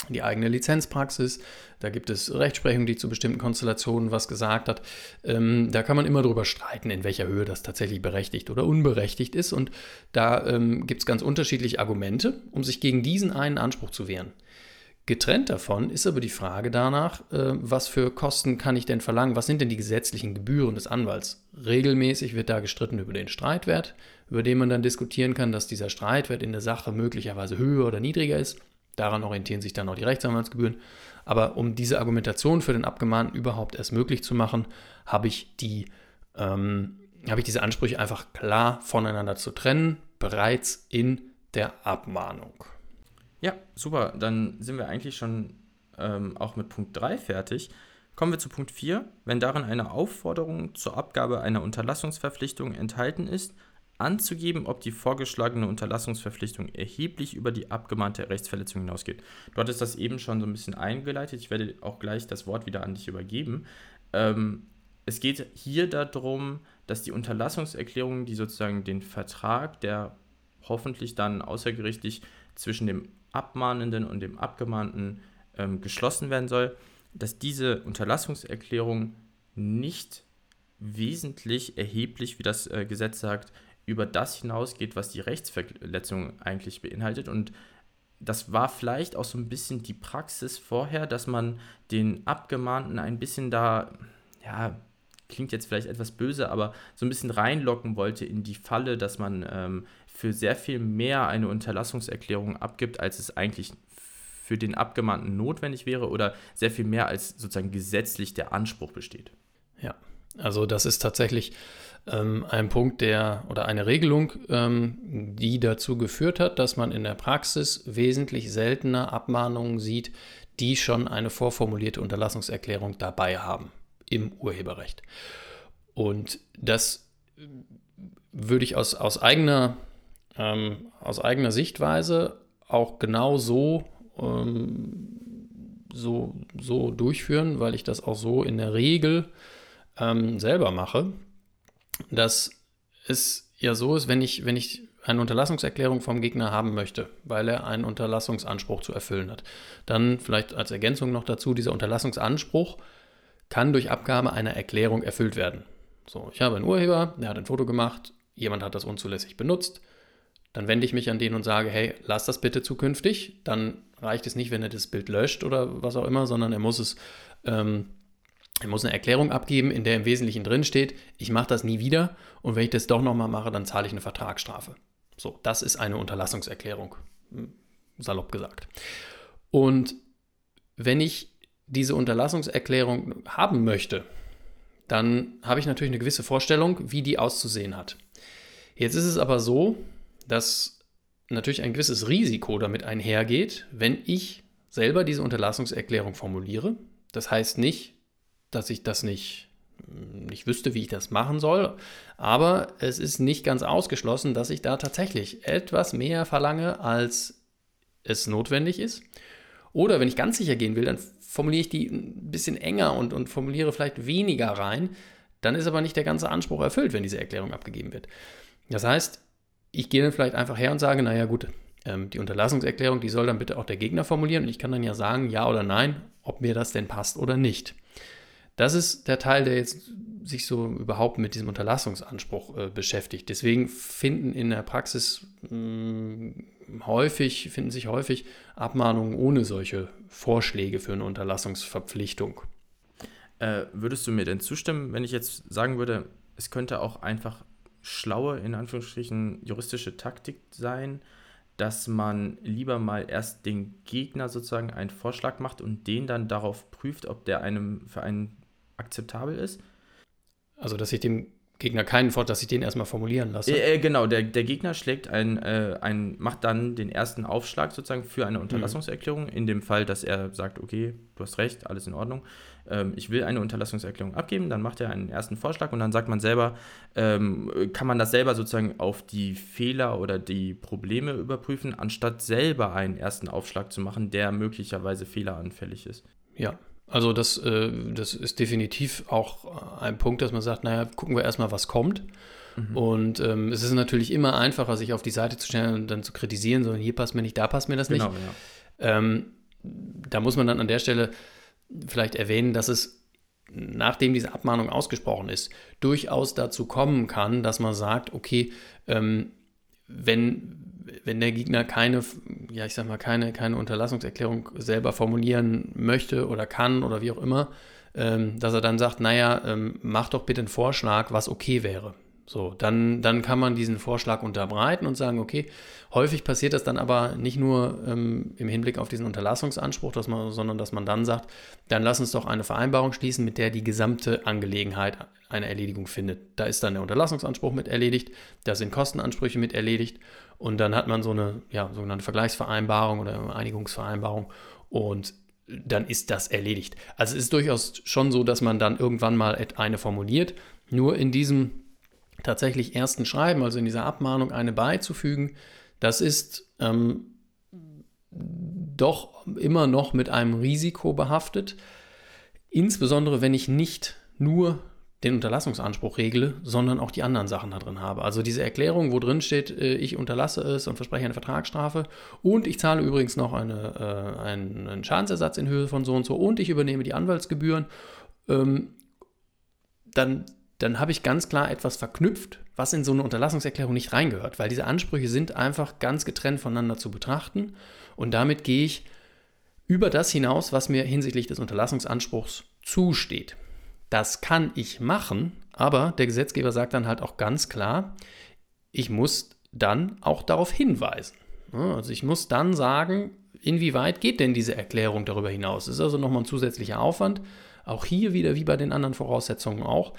die eigene Lizenzpraxis, da gibt es Rechtsprechung, die zu bestimmten Konstellationen was gesagt hat. Ähm, da kann man immer darüber streiten, in welcher Höhe das tatsächlich berechtigt oder unberechtigt ist. Und da ähm, gibt es ganz unterschiedliche Argumente, um sich gegen diesen einen Anspruch zu wehren. Getrennt davon ist aber die Frage danach, äh, was für Kosten kann ich denn verlangen? Was sind denn die gesetzlichen Gebühren des Anwalts? Regelmäßig wird da gestritten über den Streitwert, über den man dann diskutieren kann, dass dieser Streitwert in der Sache möglicherweise höher oder niedriger ist. Daran orientieren sich dann auch die Rechtsanwaltsgebühren. Aber um diese Argumentation für den Abgemahnten überhaupt erst möglich zu machen, habe ich, die, ähm, habe ich diese Ansprüche einfach klar voneinander zu trennen, bereits in der Abmahnung. Ja, super. Dann sind wir eigentlich schon ähm, auch mit Punkt 3 fertig. Kommen wir zu Punkt 4. Wenn darin eine Aufforderung zur Abgabe einer Unterlassungsverpflichtung enthalten ist, anzugeben, ob die vorgeschlagene Unterlassungsverpflichtung erheblich über die abgemahnte Rechtsverletzung hinausgeht. Du hattest das eben schon so ein bisschen eingeleitet. Ich werde auch gleich das Wort wieder an dich übergeben. Ähm, es geht hier darum, dass die Unterlassungserklärung, die sozusagen den Vertrag, der hoffentlich dann außergerichtlich zwischen dem Abmahnenden und dem Abgemahnten ähm, geschlossen werden soll, dass diese Unterlassungserklärung nicht wesentlich erheblich, wie das äh, Gesetz sagt, über das hinausgeht, was die Rechtsverletzung eigentlich beinhaltet. Und das war vielleicht auch so ein bisschen die Praxis vorher, dass man den Abgemahnten ein bisschen da, ja, klingt jetzt vielleicht etwas böse, aber so ein bisschen reinlocken wollte in die Falle, dass man ähm, für sehr viel mehr eine Unterlassungserklärung abgibt, als es eigentlich für den Abgemahnten notwendig wäre oder sehr viel mehr als sozusagen gesetzlich der Anspruch besteht. Ja, also das ist tatsächlich ähm, ein Punkt, der oder eine Regelung, ähm, die dazu geführt hat, dass man in der Praxis wesentlich seltener Abmahnungen sieht, die schon eine vorformulierte Unterlassungserklärung dabei haben im Urheberrecht. Und das würde ich aus, aus, eigener, ähm, aus eigener Sichtweise auch genau so ähm, so, so durchführen, weil ich das auch so in der Regel ähm, selber mache, dass es ja so ist, wenn ich, wenn ich eine Unterlassungserklärung vom Gegner haben möchte, weil er einen Unterlassungsanspruch zu erfüllen hat, dann vielleicht als Ergänzung noch dazu, dieser Unterlassungsanspruch kann durch Abgabe einer Erklärung erfüllt werden. So, ich habe einen Urheber, der hat ein Foto gemacht, jemand hat das unzulässig benutzt, dann wende ich mich an den und sage, hey, lass das bitte zukünftig. Dann reicht es nicht, wenn er das Bild löscht oder was auch immer, sondern er muss es, ähm, er muss eine Erklärung abgeben, in der im Wesentlichen drin steht, ich mache das nie wieder und wenn ich das doch nochmal mache, dann zahle ich eine Vertragsstrafe. So, das ist eine Unterlassungserklärung, hm, salopp gesagt. Und wenn ich diese Unterlassungserklärung haben möchte, dann habe ich natürlich eine gewisse Vorstellung, wie die auszusehen hat. Jetzt ist es aber so, dass natürlich ein gewisses Risiko damit einhergeht, wenn ich selber diese Unterlassungserklärung formuliere. Das heißt nicht, dass ich das nicht, nicht wüsste, wie ich das machen soll, aber es ist nicht ganz ausgeschlossen, dass ich da tatsächlich etwas mehr verlange, als es notwendig ist. Oder wenn ich ganz sicher gehen will, dann formuliere ich die ein bisschen enger und, und formuliere vielleicht weniger rein. Dann ist aber nicht der ganze Anspruch erfüllt, wenn diese Erklärung abgegeben wird. Das heißt, ich gehe dann vielleicht einfach her und sage, naja gut, ähm, die Unterlassungserklärung, die soll dann bitte auch der Gegner formulieren und ich kann dann ja sagen, ja oder nein, ob mir das denn passt oder nicht. Das ist der Teil, der jetzt sich so überhaupt mit diesem Unterlassungsanspruch äh, beschäftigt. Deswegen finden in der Praxis mh, mm, häufig, finden sich häufig Abmahnungen ohne solche Vorschläge für eine Unterlassungsverpflichtung. Äh, würdest du mir denn zustimmen, wenn ich jetzt sagen würde, es könnte auch einfach schlaue, in Anführungsstrichen, juristische Taktik sein, dass man lieber mal erst den Gegner sozusagen einen Vorschlag macht und den dann darauf prüft, ob der einem für einen akzeptabel ist? Also, dass ich dem Gegner keinen Vorteil, dass ich den erstmal formulieren lasse. Äh, äh, genau, der, der Gegner schlägt ein, äh, ein, macht dann den ersten Aufschlag sozusagen für eine Unterlassungserklärung, mhm. in dem Fall, dass er sagt, okay, du hast recht, alles in Ordnung ähm, ich will eine Unterlassungserklärung abgeben, dann macht er einen ersten Vorschlag und dann sagt man selber, ähm, kann man das selber sozusagen auf die Fehler oder die Probleme überprüfen, anstatt selber einen ersten Aufschlag zu machen, der möglicherweise fehleranfällig ist. Ja, also das, äh, das ist definitiv auch ein Punkt, dass man sagt, naja, gucken wir erstmal, was kommt. Mhm. Und ähm, es ist natürlich immer einfacher, sich auf die Seite zu stellen und dann zu kritisieren, so hier passt mir nicht, da passt mir das genau, nicht. Ja. Ähm, da muss man dann an der Stelle vielleicht erwähnen, dass es nachdem diese Abmahnung ausgesprochen ist, durchaus dazu kommen kann, dass man sagt, okay, ähm, wenn, wenn der Gegner keine, ja, ich sag mal, keine, keine Unterlassungserklärung selber formulieren möchte oder kann oder wie auch immer, ähm, dass er dann sagt, naja, ähm, mach doch bitte einen Vorschlag, was okay wäre. So, dann, dann kann man diesen Vorschlag unterbreiten und sagen, okay, häufig passiert das dann aber nicht nur ähm, im Hinblick auf diesen Unterlassungsanspruch, dass man, sondern dass man dann sagt, dann lass uns doch eine Vereinbarung schließen, mit der die gesamte Angelegenheit eine Erledigung findet. Da ist dann der Unterlassungsanspruch mit erledigt, da sind Kostenansprüche mit erledigt und dann hat man so eine ja, sogenannte Vergleichsvereinbarung oder Einigungsvereinbarung und dann ist das erledigt. Also es ist durchaus schon so, dass man dann irgendwann mal eine formuliert. Nur in diesem tatsächlich ersten Schreiben, also in dieser Abmahnung eine beizufügen, das ist ähm, doch immer noch mit einem Risiko behaftet. Insbesondere wenn ich nicht nur den Unterlassungsanspruch regle, sondern auch die anderen Sachen da drin habe. Also diese Erklärung, wo drin steht, äh, ich unterlasse es und verspreche eine Vertragsstrafe und ich zahle übrigens noch eine, äh, einen Schadensersatz in Höhe von so und so und ich übernehme die Anwaltsgebühren, ähm, dann dann habe ich ganz klar etwas verknüpft, was in so eine Unterlassungserklärung nicht reingehört, weil diese Ansprüche sind einfach ganz getrennt voneinander zu betrachten und damit gehe ich über das hinaus, was mir hinsichtlich des Unterlassungsanspruchs zusteht. Das kann ich machen, aber der Gesetzgeber sagt dann halt auch ganz klar, ich muss dann auch darauf hinweisen. Also ich muss dann sagen, inwieweit geht denn diese Erklärung darüber hinaus? Das ist also nochmal ein zusätzlicher Aufwand. Auch hier wieder wie bei den anderen Voraussetzungen auch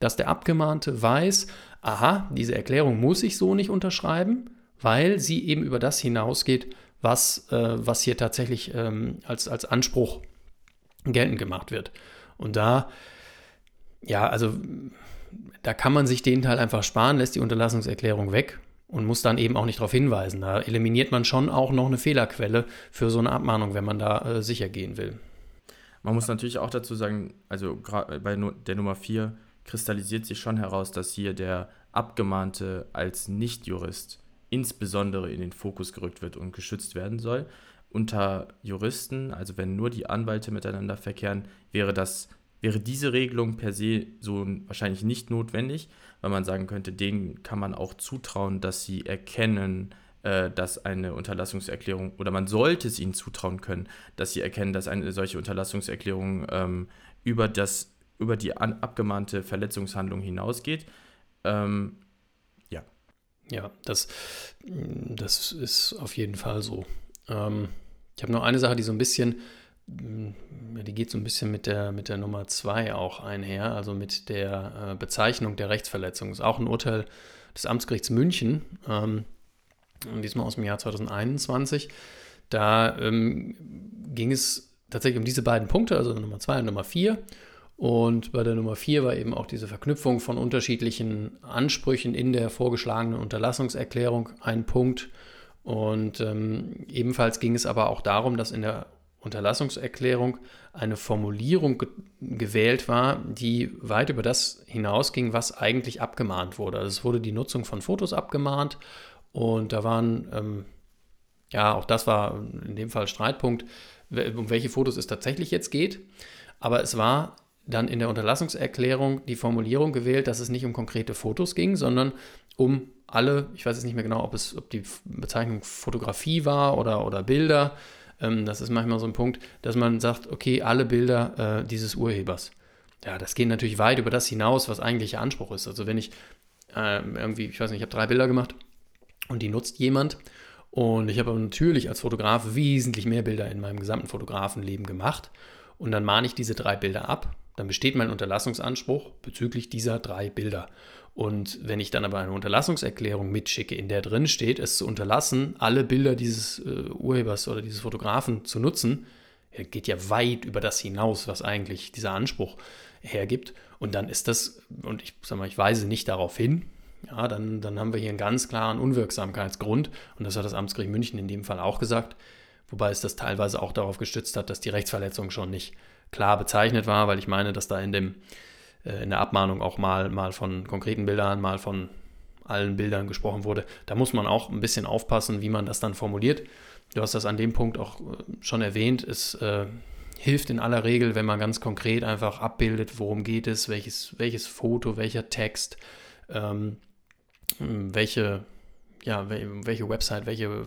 dass der Abgemahnte weiß, aha, diese Erklärung muss ich so nicht unterschreiben, weil sie eben über das hinausgeht, was, äh, was hier tatsächlich ähm, als, als Anspruch geltend gemacht wird. Und da, ja, also da kann man sich den Teil einfach sparen, lässt die Unterlassungserklärung weg und muss dann eben auch nicht darauf hinweisen. Da eliminiert man schon auch noch eine Fehlerquelle für so eine Abmahnung, wenn man da äh, sicher gehen will. Man muss natürlich auch dazu sagen, also bei der Nummer 4 kristallisiert sich schon heraus, dass hier der Abgemahnte als Nichtjurist insbesondere in den Fokus gerückt wird und geschützt werden soll. Unter Juristen, also wenn nur die Anwälte miteinander verkehren, wäre das wäre diese Regelung per se so wahrscheinlich nicht notwendig, weil man sagen könnte, denen kann man auch zutrauen, dass sie erkennen, äh, dass eine Unterlassungserklärung, oder man sollte es ihnen zutrauen können, dass sie erkennen, dass eine solche Unterlassungserklärung ähm, über, das, über die abgemahnte Verletzungshandlung hinausgeht. Ähm, ja. Ja, das, das ist auf jeden Fall so. Ähm, ich habe noch eine Sache, die so ein bisschen die geht so ein bisschen mit der, mit der Nummer 2 auch einher, also mit der äh, Bezeichnung der Rechtsverletzung. Das ist auch ein Urteil des Amtsgerichts München, ähm, diesmal aus dem Jahr 2021. Da ähm, ging es tatsächlich um diese beiden Punkte, also Nummer 2 und Nummer 4. Und bei der Nummer 4 war eben auch diese Verknüpfung von unterschiedlichen Ansprüchen in der vorgeschlagenen Unterlassungserklärung ein Punkt. Und ähm, ebenfalls ging es aber auch darum, dass in der Unterlassungserklärung eine Formulierung ge gewählt war, die weit über das hinausging, was eigentlich abgemahnt wurde. Also es wurde die Nutzung von Fotos abgemahnt und da waren, ähm, ja, auch das war in dem Fall Streitpunkt, um welche Fotos es tatsächlich jetzt geht. Aber es war dann in der Unterlassungserklärung die Formulierung gewählt, dass es nicht um konkrete Fotos ging, sondern um alle, ich weiß jetzt nicht mehr genau, ob es, ob die Bezeichnung Fotografie war oder, oder Bilder, ähm, das ist manchmal so ein Punkt, dass man sagt, okay, alle Bilder äh, dieses Urhebers. Ja, das geht natürlich weit über das hinaus, was eigentlich der Anspruch ist. Also wenn ich äh, irgendwie, ich weiß nicht, ich habe drei Bilder gemacht und die nutzt jemand und ich habe natürlich als Fotograf wesentlich mehr Bilder in meinem gesamten Fotografenleben gemacht und dann mahne ich diese drei Bilder ab, dann besteht mein Unterlassungsanspruch bezüglich dieser drei Bilder. Und wenn ich dann aber eine Unterlassungserklärung mitschicke, in der drin steht, es zu unterlassen, alle Bilder dieses äh, Urhebers oder dieses Fotografen zu nutzen, geht ja weit über das hinaus, was eigentlich dieser Anspruch hergibt. Und dann ist das, und ich sag mal, ich weise nicht darauf hin, ja, dann, dann haben wir hier einen ganz klaren Unwirksamkeitsgrund. Und das hat das Amtsgericht München in dem Fall auch gesagt. Wobei es das teilweise auch darauf gestützt hat, dass die Rechtsverletzung schon nicht klar bezeichnet war, weil ich meine, dass da in dem äh, in der Abmahnung auch mal, mal von konkreten Bildern, mal von allen Bildern gesprochen wurde. Da muss man auch ein bisschen aufpassen, wie man das dann formuliert. Du hast das an dem Punkt auch äh, schon erwähnt. Es äh, hilft in aller Regel, wenn man ganz konkret einfach abbildet, worum geht es, welches, welches Foto, welcher Text, ähm, welche, ja, welche Website, welche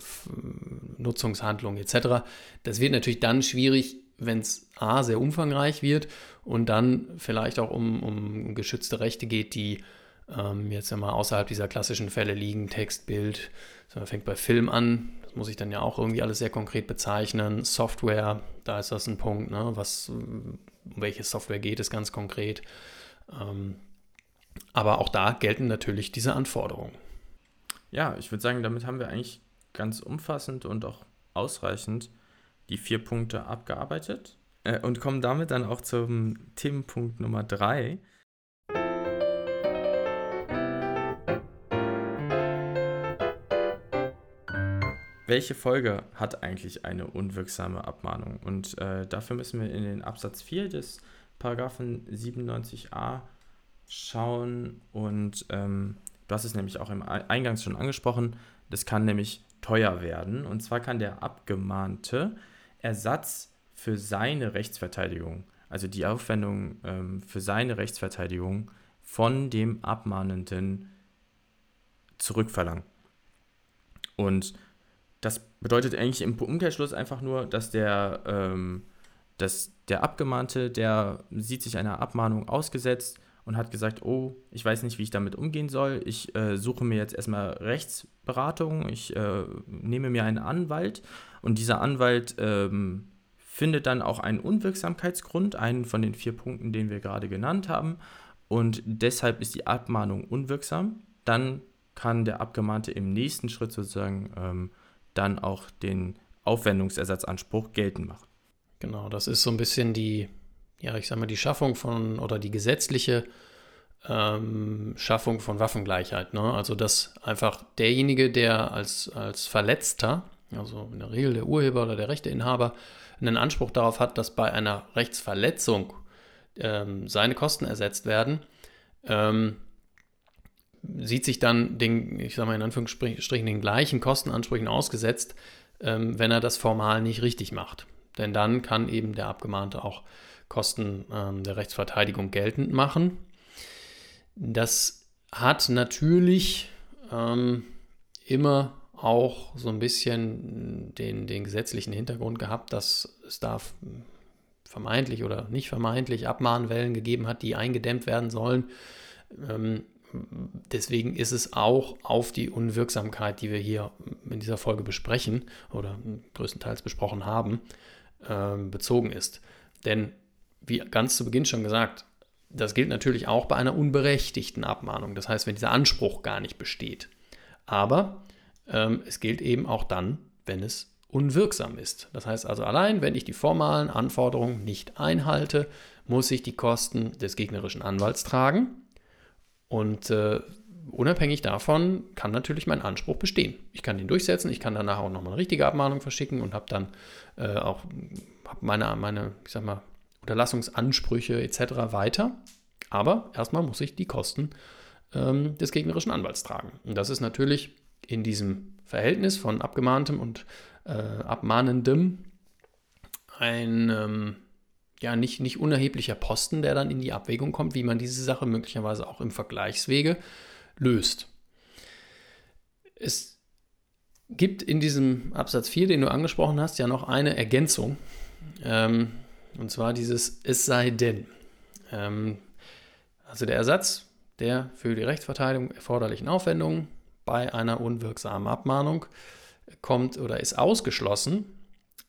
Nutzungshandlung etc. Das wird natürlich dann schwierig, wenn es A sehr umfangreich wird und dann vielleicht auch um, um geschützte Rechte geht, die ähm, jetzt ja mal außerhalb dieser klassischen Fälle liegen, Text, Bild, man fängt bei Film an, das muss ich dann ja auch irgendwie alles sehr konkret bezeichnen, Software, da ist das ein Punkt, ne? was, um welche Software geht es ganz konkret. Ähm, aber auch da gelten natürlich diese Anforderungen. Ja, ich würde sagen, damit haben wir eigentlich ganz umfassend und auch ausreichend die vier Punkte abgearbeitet äh, und kommen damit dann auch zum Themenpunkt Nummer drei. Welche Folge hat eigentlich eine unwirksame Abmahnung? Und äh, dafür müssen wir in den Absatz 4 des Paragraphen 97a schauen. Und ähm, du hast es nämlich auch im Eingangs schon angesprochen. Das kann nämlich teuer werden. Und zwar kann der Abgemahnte Ersatz für seine Rechtsverteidigung, also die Aufwendung ähm, für seine Rechtsverteidigung von dem Abmahnenden zurückverlangen. Und das bedeutet eigentlich im Umkehrschluss einfach nur, dass der, ähm, dass der Abgemahnte, der sieht sich einer Abmahnung ausgesetzt und hat gesagt, oh, ich weiß nicht, wie ich damit umgehen soll. Ich äh, suche mir jetzt erstmal Rechtsberatung, ich äh, nehme mir einen Anwalt und dieser Anwalt ähm, findet dann auch einen Unwirksamkeitsgrund, einen von den vier Punkten, den wir gerade genannt haben. Und deshalb ist die Abmahnung unwirksam. Dann kann der Abgemahnte im nächsten Schritt sozusagen ähm, dann auch den Aufwendungsersatzanspruch geltend machen. Genau, das ist so ein bisschen die, ja, ich sag mal, die Schaffung von oder die gesetzliche ähm, Schaffung von Waffengleichheit. Ne? Also, dass einfach derjenige, der als, als Verletzter also in der Regel der Urheber oder der Rechteinhaber, einen Anspruch darauf hat, dass bei einer Rechtsverletzung ähm, seine Kosten ersetzt werden, ähm, sieht sich dann den, ich sage mal in Anführungsstrichen, den gleichen Kostenansprüchen ausgesetzt, ähm, wenn er das formal nicht richtig macht. Denn dann kann eben der Abgemahnte auch Kosten ähm, der Rechtsverteidigung geltend machen. Das hat natürlich ähm, immer auch so ein bisschen den, den gesetzlichen Hintergrund gehabt, dass es da vermeintlich oder nicht vermeintlich Abmahnwellen gegeben hat, die eingedämmt werden sollen. Ähm, deswegen ist es auch auf die Unwirksamkeit, die wir hier in dieser Folge besprechen oder größtenteils besprochen haben, äh, bezogen ist. Denn, wie ganz zu Beginn schon gesagt, das gilt natürlich auch bei einer unberechtigten Abmahnung. Das heißt, wenn dieser Anspruch gar nicht besteht. Aber ähm, es gilt eben auch dann, wenn es unwirksam ist. Das heißt also allein, wenn ich die formalen Anforderungen nicht einhalte, muss ich die Kosten des gegnerischen Anwalts tragen und äh, unabhängig davon kann natürlich mein Anspruch bestehen. Ich kann den durchsetzen, ich kann danach auch nochmal eine richtige Abmahnung verschicken und habe dann äh, auch hab meine, meine, ich sag mal, Unterlassungsansprüche etc. weiter. Aber erstmal muss ich die Kosten ähm, des gegnerischen Anwalts tragen. Und das ist natürlich in diesem Verhältnis von Abgemahntem und äh, Abmahnendem ein ähm, ja nicht, nicht unerheblicher Posten, der dann in die Abwägung kommt, wie man diese Sache möglicherweise auch im Vergleichswege löst. Es gibt in diesem Absatz 4, den du angesprochen hast, ja noch eine Ergänzung. Ähm, und zwar dieses Es sei denn. Ähm, also der Ersatz der für die Rechtsverteidigung erforderlichen Aufwendungen bei einer unwirksamen Abmahnung kommt oder ist ausgeschlossen,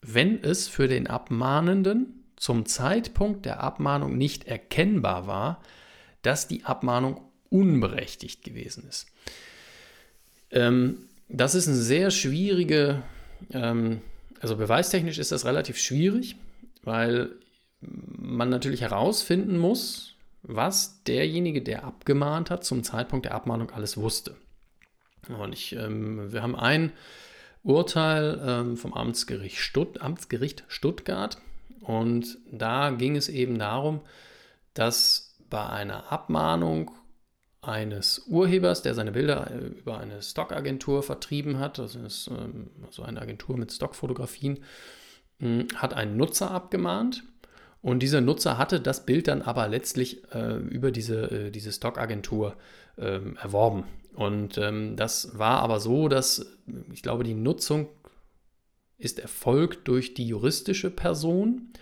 wenn es für den Abmahnenden zum Zeitpunkt der Abmahnung nicht erkennbar war, dass die Abmahnung unberechtigt gewesen ist. Ähm, das ist eine sehr schwierige, ähm, also beweistechnisch ist das relativ schwierig, weil man natürlich herausfinden muss, was derjenige, der abgemahnt hat, zum Zeitpunkt der Abmahnung alles wusste. Und ich, ähm, wir haben ein Urteil ähm, vom Amtsgericht, Stutt Amtsgericht Stuttgart und da ging es eben darum, dass bei einer Abmahnung eines Urhebers, der seine Bilder äh, über eine Stockagentur vertrieben hat, das ist ähm, so eine Agentur mit Stockfotografien, hm, hat ein Nutzer abgemahnt. Und dieser Nutzer hatte das Bild dann aber letztlich äh, über diese, äh, diese Stockagentur äh, erworben. Und ähm, das war aber so, dass ich glaube, die Nutzung ist erfolgt durch die juristische Person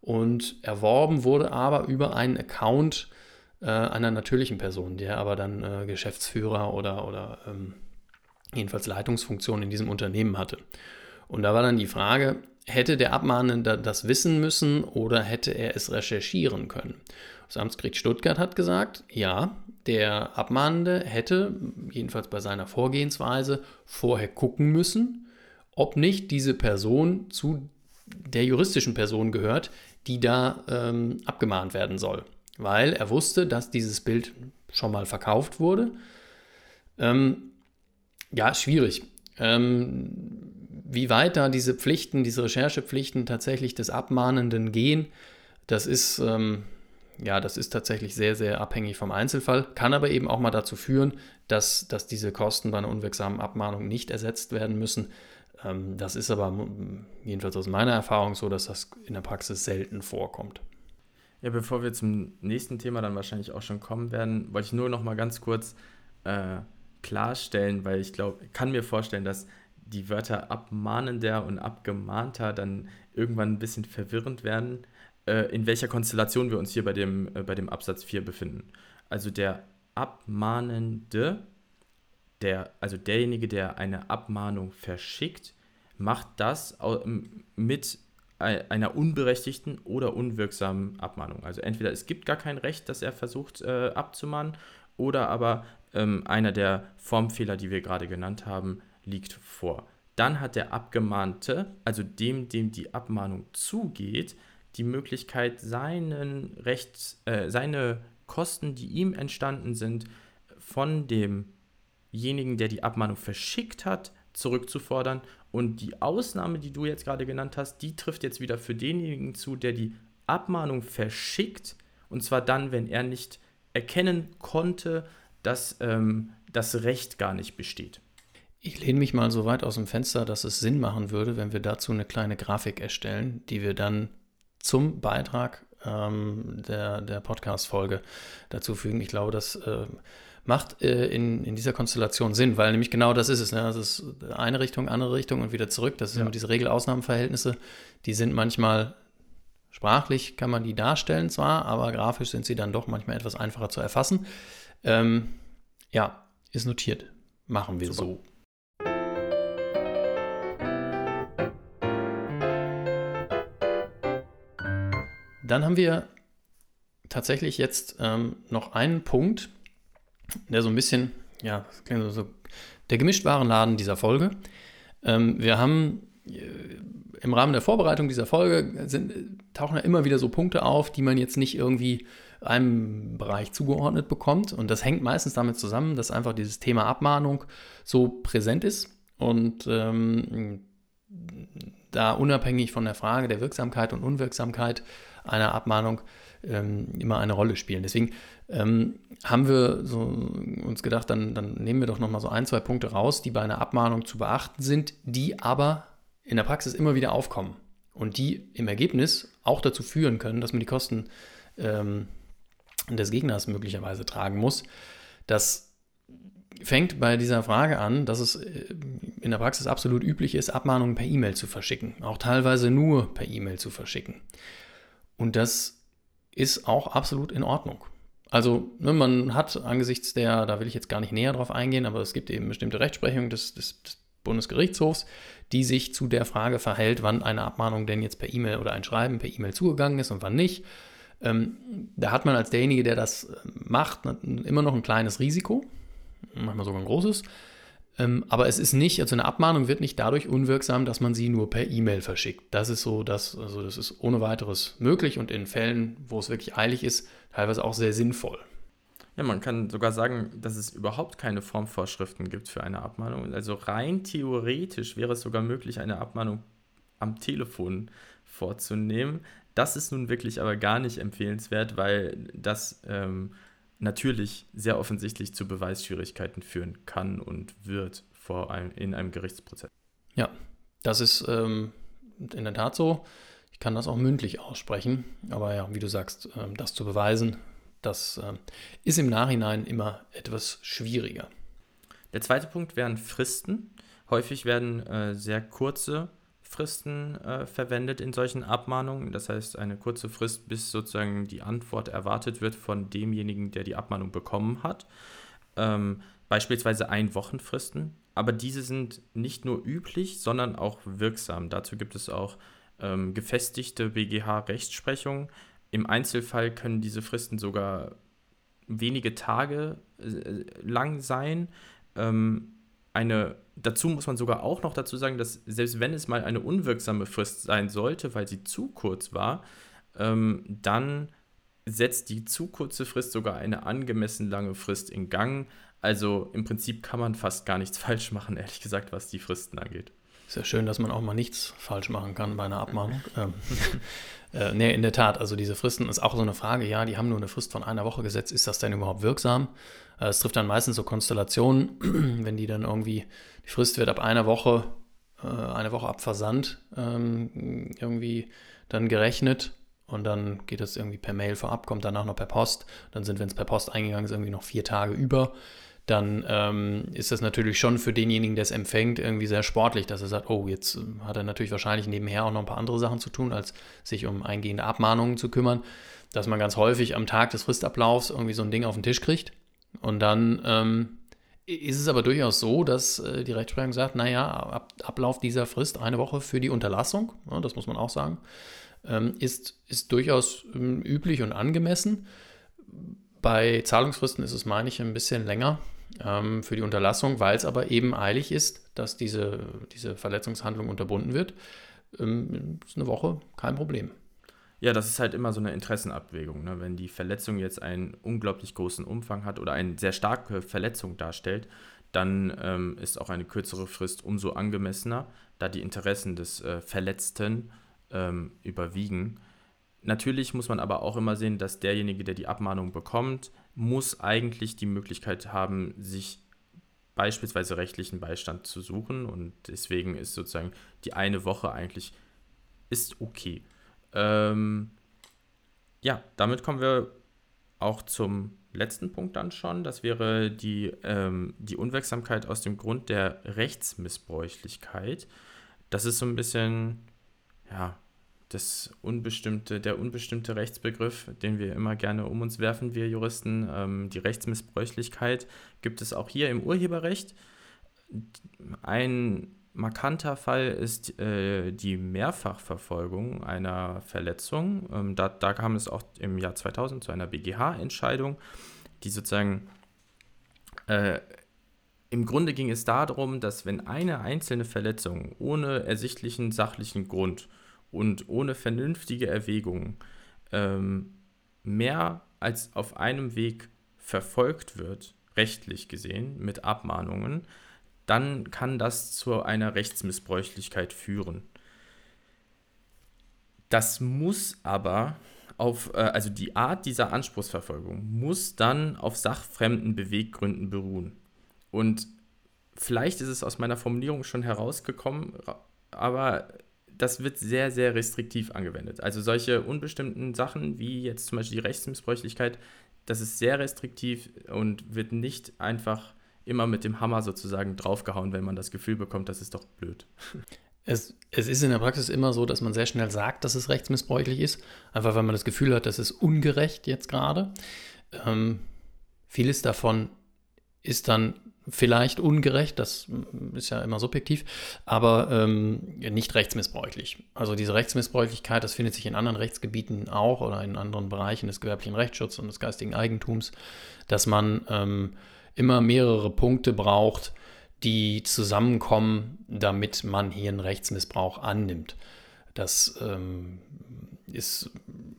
und erworben wurde aber über einen Account äh, einer natürlichen Person, der aber dann äh, Geschäftsführer oder, oder ähm, jedenfalls Leitungsfunktion in diesem Unternehmen hatte. Und da war dann die Frage, hätte der Abmahnende das wissen müssen oder hätte er es recherchieren können? Das Amtsgericht Stuttgart hat gesagt, ja, der Abmahnende hätte, jedenfalls bei seiner Vorgehensweise, vorher gucken müssen, ob nicht diese Person zu der juristischen Person gehört, die da ähm, abgemahnt werden soll. Weil er wusste, dass dieses Bild schon mal verkauft wurde. Ähm, ja, schwierig. Ähm, wie weit da diese Pflichten, diese Recherchepflichten tatsächlich des Abmahnenden gehen, das ist, ähm, ja, das ist tatsächlich sehr, sehr abhängig vom Einzelfall, kann aber eben auch mal dazu führen, dass, dass diese Kosten bei einer unwirksamen Abmahnung nicht ersetzt werden müssen. Ähm, das ist aber jedenfalls aus meiner Erfahrung so, dass das in der Praxis selten vorkommt. Ja, bevor wir zum nächsten Thema dann wahrscheinlich auch schon kommen werden, wollte ich nur noch mal ganz kurz äh, klarstellen, weil ich glaube, kann mir vorstellen, dass die Wörter abmahnender und abgemahnter dann irgendwann ein bisschen verwirrend werden, in welcher Konstellation wir uns hier bei dem, äh, bei dem Absatz 4 befinden. Also der Abmahnende der, also derjenige, der eine Abmahnung verschickt, macht das mit einer unberechtigten oder unwirksamen Abmahnung. Also entweder es gibt gar kein Recht, das er versucht äh, abzumahnen, oder aber ähm, einer der Formfehler, die wir gerade genannt haben, liegt vor. Dann hat der Abgemahnte, also dem, dem die Abmahnung zugeht, die Möglichkeit, seinen Rechts, äh, seine Kosten, die ihm entstanden sind, von dem demjenigen, der die Abmahnung verschickt hat, zurückzufordern. Und die Ausnahme, die du jetzt gerade genannt hast, die trifft jetzt wieder für denjenigen zu, der die Abmahnung verschickt. Und zwar dann, wenn er nicht erkennen konnte, dass ähm, das Recht gar nicht besteht. Ich lehne mich mal so weit aus dem Fenster, dass es Sinn machen würde, wenn wir dazu eine kleine Grafik erstellen, die wir dann zum Beitrag ähm, der, der Podcast-Folge dazu fügen. Ich glaube, das äh, macht äh, in, in dieser Konstellation Sinn, weil nämlich genau das ist es. Ne? Das ist eine Richtung, andere Richtung und wieder zurück. Das sind ja. diese Regel-Ausnahmenverhältnisse. Die sind manchmal sprachlich, kann man die darstellen zwar, aber grafisch sind sie dann doch manchmal etwas einfacher zu erfassen. Ähm, ja, ist notiert. Machen wir Super. so. Dann haben wir tatsächlich jetzt ähm, noch einen Punkt, der so ein bisschen, ja, so der Gemischtwarenladen dieser Folge. Ähm, wir haben äh, im Rahmen der Vorbereitung dieser Folge sind, tauchen ja immer wieder so Punkte auf, die man jetzt nicht irgendwie einem Bereich zugeordnet bekommt. Und das hängt meistens damit zusammen, dass einfach dieses Thema Abmahnung so präsent ist und ähm, da unabhängig von der Frage der Wirksamkeit und Unwirksamkeit einer Abmahnung ähm, immer eine Rolle spielen. Deswegen ähm, haben wir so uns gedacht, dann, dann nehmen wir doch nochmal so ein, zwei Punkte raus, die bei einer Abmahnung zu beachten sind, die aber in der Praxis immer wieder aufkommen und die im Ergebnis auch dazu führen können, dass man die Kosten ähm, des Gegners möglicherweise tragen muss. Das fängt bei dieser Frage an, dass es äh, in der Praxis absolut üblich ist, Abmahnungen per E-Mail zu verschicken, auch teilweise nur per E-Mail zu verschicken. Und das ist auch absolut in Ordnung. Also ne, man hat angesichts der, da will ich jetzt gar nicht näher drauf eingehen, aber es gibt eben bestimmte Rechtsprechung des, des, des Bundesgerichtshofs, die sich zu der Frage verhält, wann eine Abmahnung denn jetzt per E-Mail oder ein Schreiben per E-Mail zugegangen ist und wann nicht. Ähm, da hat man als derjenige, der das äh, macht, immer noch ein kleines Risiko, manchmal sogar ein großes. Ähm, aber es ist nicht, also eine Abmahnung wird nicht dadurch unwirksam, dass man sie nur per E-Mail verschickt. Das ist so, dass, also das ist ohne weiteres möglich und in Fällen, wo es wirklich eilig ist, teilweise auch sehr sinnvoll. Ja, man kann sogar sagen, dass es überhaupt keine Formvorschriften gibt für eine Abmahnung. Also rein theoretisch wäre es sogar möglich, eine Abmahnung am Telefon vorzunehmen. Das ist nun wirklich aber gar nicht empfehlenswert, weil das ähm, natürlich sehr offensichtlich zu Beweisschwierigkeiten führen kann und wird vor einem, in einem Gerichtsprozess. Ja, das ist ähm, in der Tat so. Ich kann das auch mündlich aussprechen, aber ja, wie du sagst, äh, das zu beweisen, das äh, ist im Nachhinein immer etwas schwieriger. Der zweite Punkt wären Fristen. Häufig werden äh, sehr kurze Fristen äh, verwendet in solchen Abmahnungen. Das heißt, eine kurze Frist, bis sozusagen die Antwort erwartet wird von demjenigen, der die Abmahnung bekommen hat. Ähm, beispielsweise Ein-Wochen-Fristen. Aber diese sind nicht nur üblich, sondern auch wirksam. Dazu gibt es auch ähm, gefestigte BGH-Rechtsprechung. Im Einzelfall können diese Fristen sogar wenige Tage äh, lang sein. Ähm, eine dazu muss man sogar auch noch dazu sagen, dass selbst wenn es mal eine unwirksame Frist sein sollte, weil sie zu kurz war, ähm, dann setzt die zu kurze Frist sogar eine angemessen lange Frist in Gang. Also im Prinzip kann man fast gar nichts falsch machen, ehrlich gesagt, was die Fristen angeht. Sehr schön, dass man auch mal nichts falsch machen kann bei einer Abmahnung. ähm, äh, nee, in der Tat, also diese Fristen ist auch so eine Frage, ja, die haben nur eine Frist von einer Woche gesetzt, ist das denn überhaupt wirksam? Äh, es trifft dann meistens so Konstellationen, wenn die dann irgendwie, die Frist wird ab einer Woche, äh, eine Woche ab Versand ähm, irgendwie dann gerechnet und dann geht das irgendwie per Mail vorab, kommt danach noch per Post. Dann sind, wenn es per Post eingegangen ist, irgendwie noch vier Tage über. Dann ähm, ist das natürlich schon für denjenigen, der es empfängt, irgendwie sehr sportlich, dass er sagt, oh, jetzt hat er natürlich wahrscheinlich nebenher auch noch ein paar andere Sachen zu tun, als sich um eingehende Abmahnungen zu kümmern. Dass man ganz häufig am Tag des Fristablaufs irgendwie so ein Ding auf den Tisch kriegt und dann ähm, ist es aber durchaus so, dass äh, die Rechtsprechung sagt, naja, ab Ablauf dieser Frist, eine Woche für die Unterlassung, ja, das muss man auch sagen, ähm, ist, ist durchaus ähm, üblich und angemessen. Bei Zahlungsfristen ist es, meine ich, ein bisschen länger ähm, für die Unterlassung, weil es aber eben eilig ist, dass diese, diese Verletzungshandlung unterbunden wird. Ähm, ist eine Woche kein Problem. Ja, das ist halt immer so eine Interessenabwägung. Ne? Wenn die Verletzung jetzt einen unglaublich großen Umfang hat oder eine sehr starke Verletzung darstellt, dann ähm, ist auch eine kürzere Frist umso angemessener, da die Interessen des äh, Verletzten ähm, überwiegen. Natürlich muss man aber auch immer sehen, dass derjenige, der die Abmahnung bekommt, muss eigentlich die Möglichkeit haben, sich beispielsweise rechtlichen Beistand zu suchen und deswegen ist sozusagen die eine Woche eigentlich ist okay. Ähm, ja, damit kommen wir auch zum letzten Punkt dann schon. Das wäre die, ähm, die Unwirksamkeit aus dem Grund der Rechtsmissbräuchlichkeit. Das ist so ein bisschen, ja, das unbestimmte, der unbestimmte Rechtsbegriff, den wir immer gerne um uns werfen, wir Juristen. Ähm, die Rechtsmissbräuchlichkeit gibt es auch hier im Urheberrecht. Ein markanter Fall ist äh, die Mehrfachverfolgung einer Verletzung. Ähm, da, da kam es auch im Jahr 2000 zu einer BGH-Entscheidung, die sozusagen äh, im Grunde ging es darum, dass wenn eine einzelne Verletzung ohne ersichtlichen sachlichen Grund und ohne vernünftige Erwägungen ähm, mehr als auf einem Weg verfolgt wird, rechtlich gesehen, mit Abmahnungen, dann kann das zu einer Rechtsmissbräuchlichkeit führen. Das muss aber auf, äh, also die Art dieser Anspruchsverfolgung muss dann auf sachfremden Beweggründen beruhen. Und vielleicht ist es aus meiner Formulierung schon herausgekommen, aber das wird sehr, sehr restriktiv angewendet. Also solche unbestimmten Sachen wie jetzt zum Beispiel die Rechtsmissbräuchlichkeit, das ist sehr restriktiv und wird nicht einfach immer mit dem Hammer sozusagen draufgehauen, wenn man das Gefühl bekommt, das ist doch blöd. Es, es, ist in der Praxis immer so, dass man sehr schnell sagt, dass es rechtsmissbräuchlich ist, einfach weil man das Gefühl hat, das ist ungerecht jetzt gerade. Ähm, vieles davon ist dann vielleicht ungerecht, das ist ja immer subjektiv, aber ähm, nicht rechtsmissbräuchlich. Also diese Rechtsmissbräuchlichkeit, das findet sich in anderen Rechtsgebieten auch oder in anderen Bereichen des gewerblichen Rechtsschutzes und des geistigen Eigentums, dass man ähm, immer mehrere Punkte braucht, die zusammenkommen, damit man hier einen Rechtsmissbrauch annimmt. Das ähm, ist,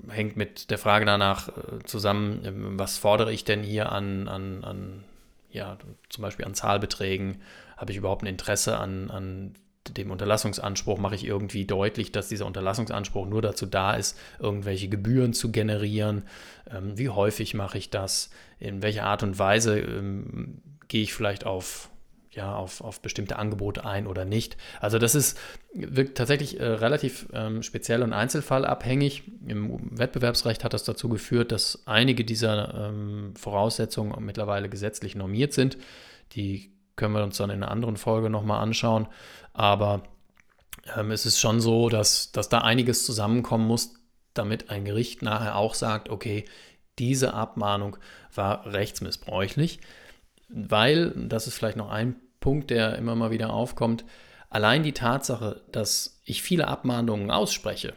hängt mit der Frage danach äh, zusammen, äh, was fordere ich denn hier an, an, an ja, zum Beispiel an Zahlbeträgen? Habe ich überhaupt ein Interesse an, an dem Unterlassungsanspruch? Mache ich irgendwie deutlich, dass dieser Unterlassungsanspruch nur dazu da ist, irgendwelche Gebühren zu generieren? Ähm, wie häufig mache ich das? In welcher Art und Weise ähm, gehe ich vielleicht auf ja, auf, auf bestimmte Angebote ein oder nicht. Also das ist tatsächlich äh, relativ ähm, speziell und einzelfallabhängig. Im Wettbewerbsrecht hat das dazu geführt, dass einige dieser ähm, Voraussetzungen mittlerweile gesetzlich normiert sind. Die können wir uns dann in einer anderen Folge nochmal anschauen. Aber ähm, es ist schon so, dass, dass da einiges zusammenkommen muss, damit ein Gericht nachher auch sagt, okay, diese Abmahnung war rechtsmissbräuchlich, weil, das ist vielleicht noch ein Punkt, der immer mal wieder aufkommt. Allein die Tatsache, dass ich viele Abmahnungen ausspreche,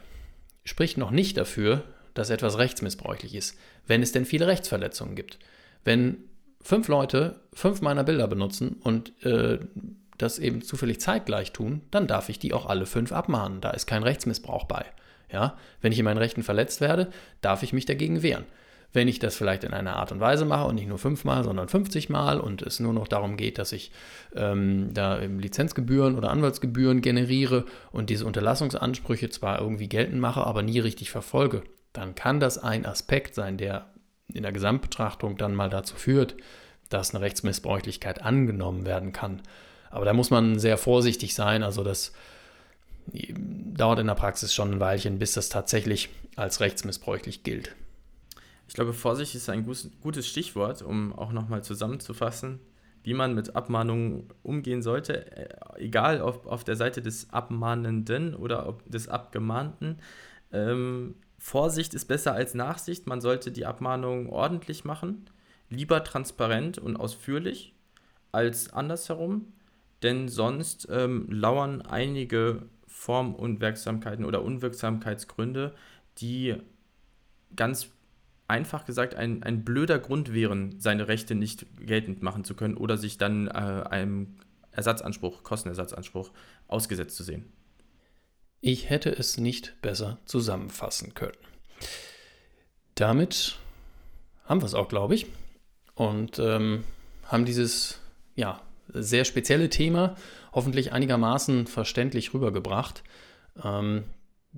spricht noch nicht dafür, dass etwas rechtsmissbräuchlich ist, wenn es denn viele Rechtsverletzungen gibt. Wenn fünf Leute fünf meiner Bilder benutzen und äh, das eben zufällig zeitgleich tun, dann darf ich die auch alle fünf abmahnen. Da ist kein Rechtsmissbrauch bei. Ja? Wenn ich in meinen Rechten verletzt werde, darf ich mich dagegen wehren. Wenn ich das vielleicht in einer Art und Weise mache und nicht nur fünfmal, sondern 50 Mal und es nur noch darum geht, dass ich ähm, da Lizenzgebühren oder Anwaltsgebühren generiere und diese Unterlassungsansprüche zwar irgendwie geltend mache, aber nie richtig verfolge, dann kann das ein Aspekt sein, der in der Gesamtbetrachtung dann mal dazu führt, dass eine Rechtsmissbräuchlichkeit angenommen werden kann. Aber da muss man sehr vorsichtig sein. Also das dauert in der Praxis schon ein Weilchen, bis das tatsächlich als rechtsmissbräuchlich gilt. Ich glaube, Vorsicht ist ein gutes Stichwort, um auch nochmal zusammenzufassen, wie man mit Abmahnungen umgehen sollte, äh, egal ob auf der Seite des Abmahnenden oder des Abgemahnten. Ähm, Vorsicht ist besser als Nachsicht. Man sollte die Abmahnung ordentlich machen, lieber transparent und ausführlich als andersherum, denn sonst ähm, lauern einige Formunwirksamkeiten oder Unwirksamkeitsgründe, die ganz einfach gesagt ein, ein blöder Grund wären, seine Rechte nicht geltend machen zu können oder sich dann äh, einem Ersatzanspruch, Kostenersatzanspruch ausgesetzt zu sehen. Ich hätte es nicht besser zusammenfassen können. Damit haben wir es auch, glaube ich. Und ähm, haben dieses ja, sehr spezielle Thema hoffentlich einigermaßen verständlich rübergebracht. Ähm,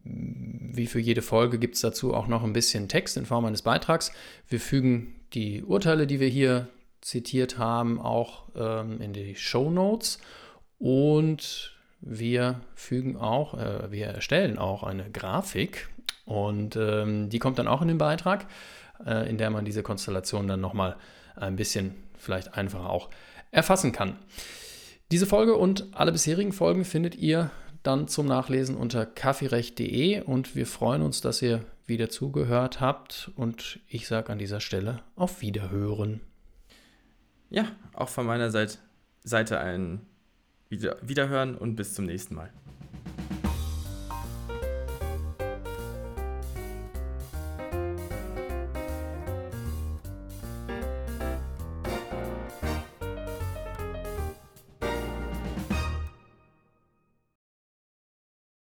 wie für jede Folge gibt es dazu auch noch ein bisschen Text in Form eines Beitrags. Wir fügen die Urteile, die wir hier zitiert haben, auch ähm, in die Show Notes und wir fügen auch, äh, wir erstellen auch eine Grafik und ähm, die kommt dann auch in den Beitrag, äh, in der man diese Konstellation dann nochmal ein bisschen vielleicht einfacher auch erfassen kann. Diese Folge und alle bisherigen Folgen findet ihr dann zum Nachlesen unter kaffeerecht.de und wir freuen uns, dass ihr wieder zugehört habt und ich sage an dieser Stelle auf Wiederhören. Ja, auch von meiner Seite, ein Wiederhören und bis zum nächsten Mal.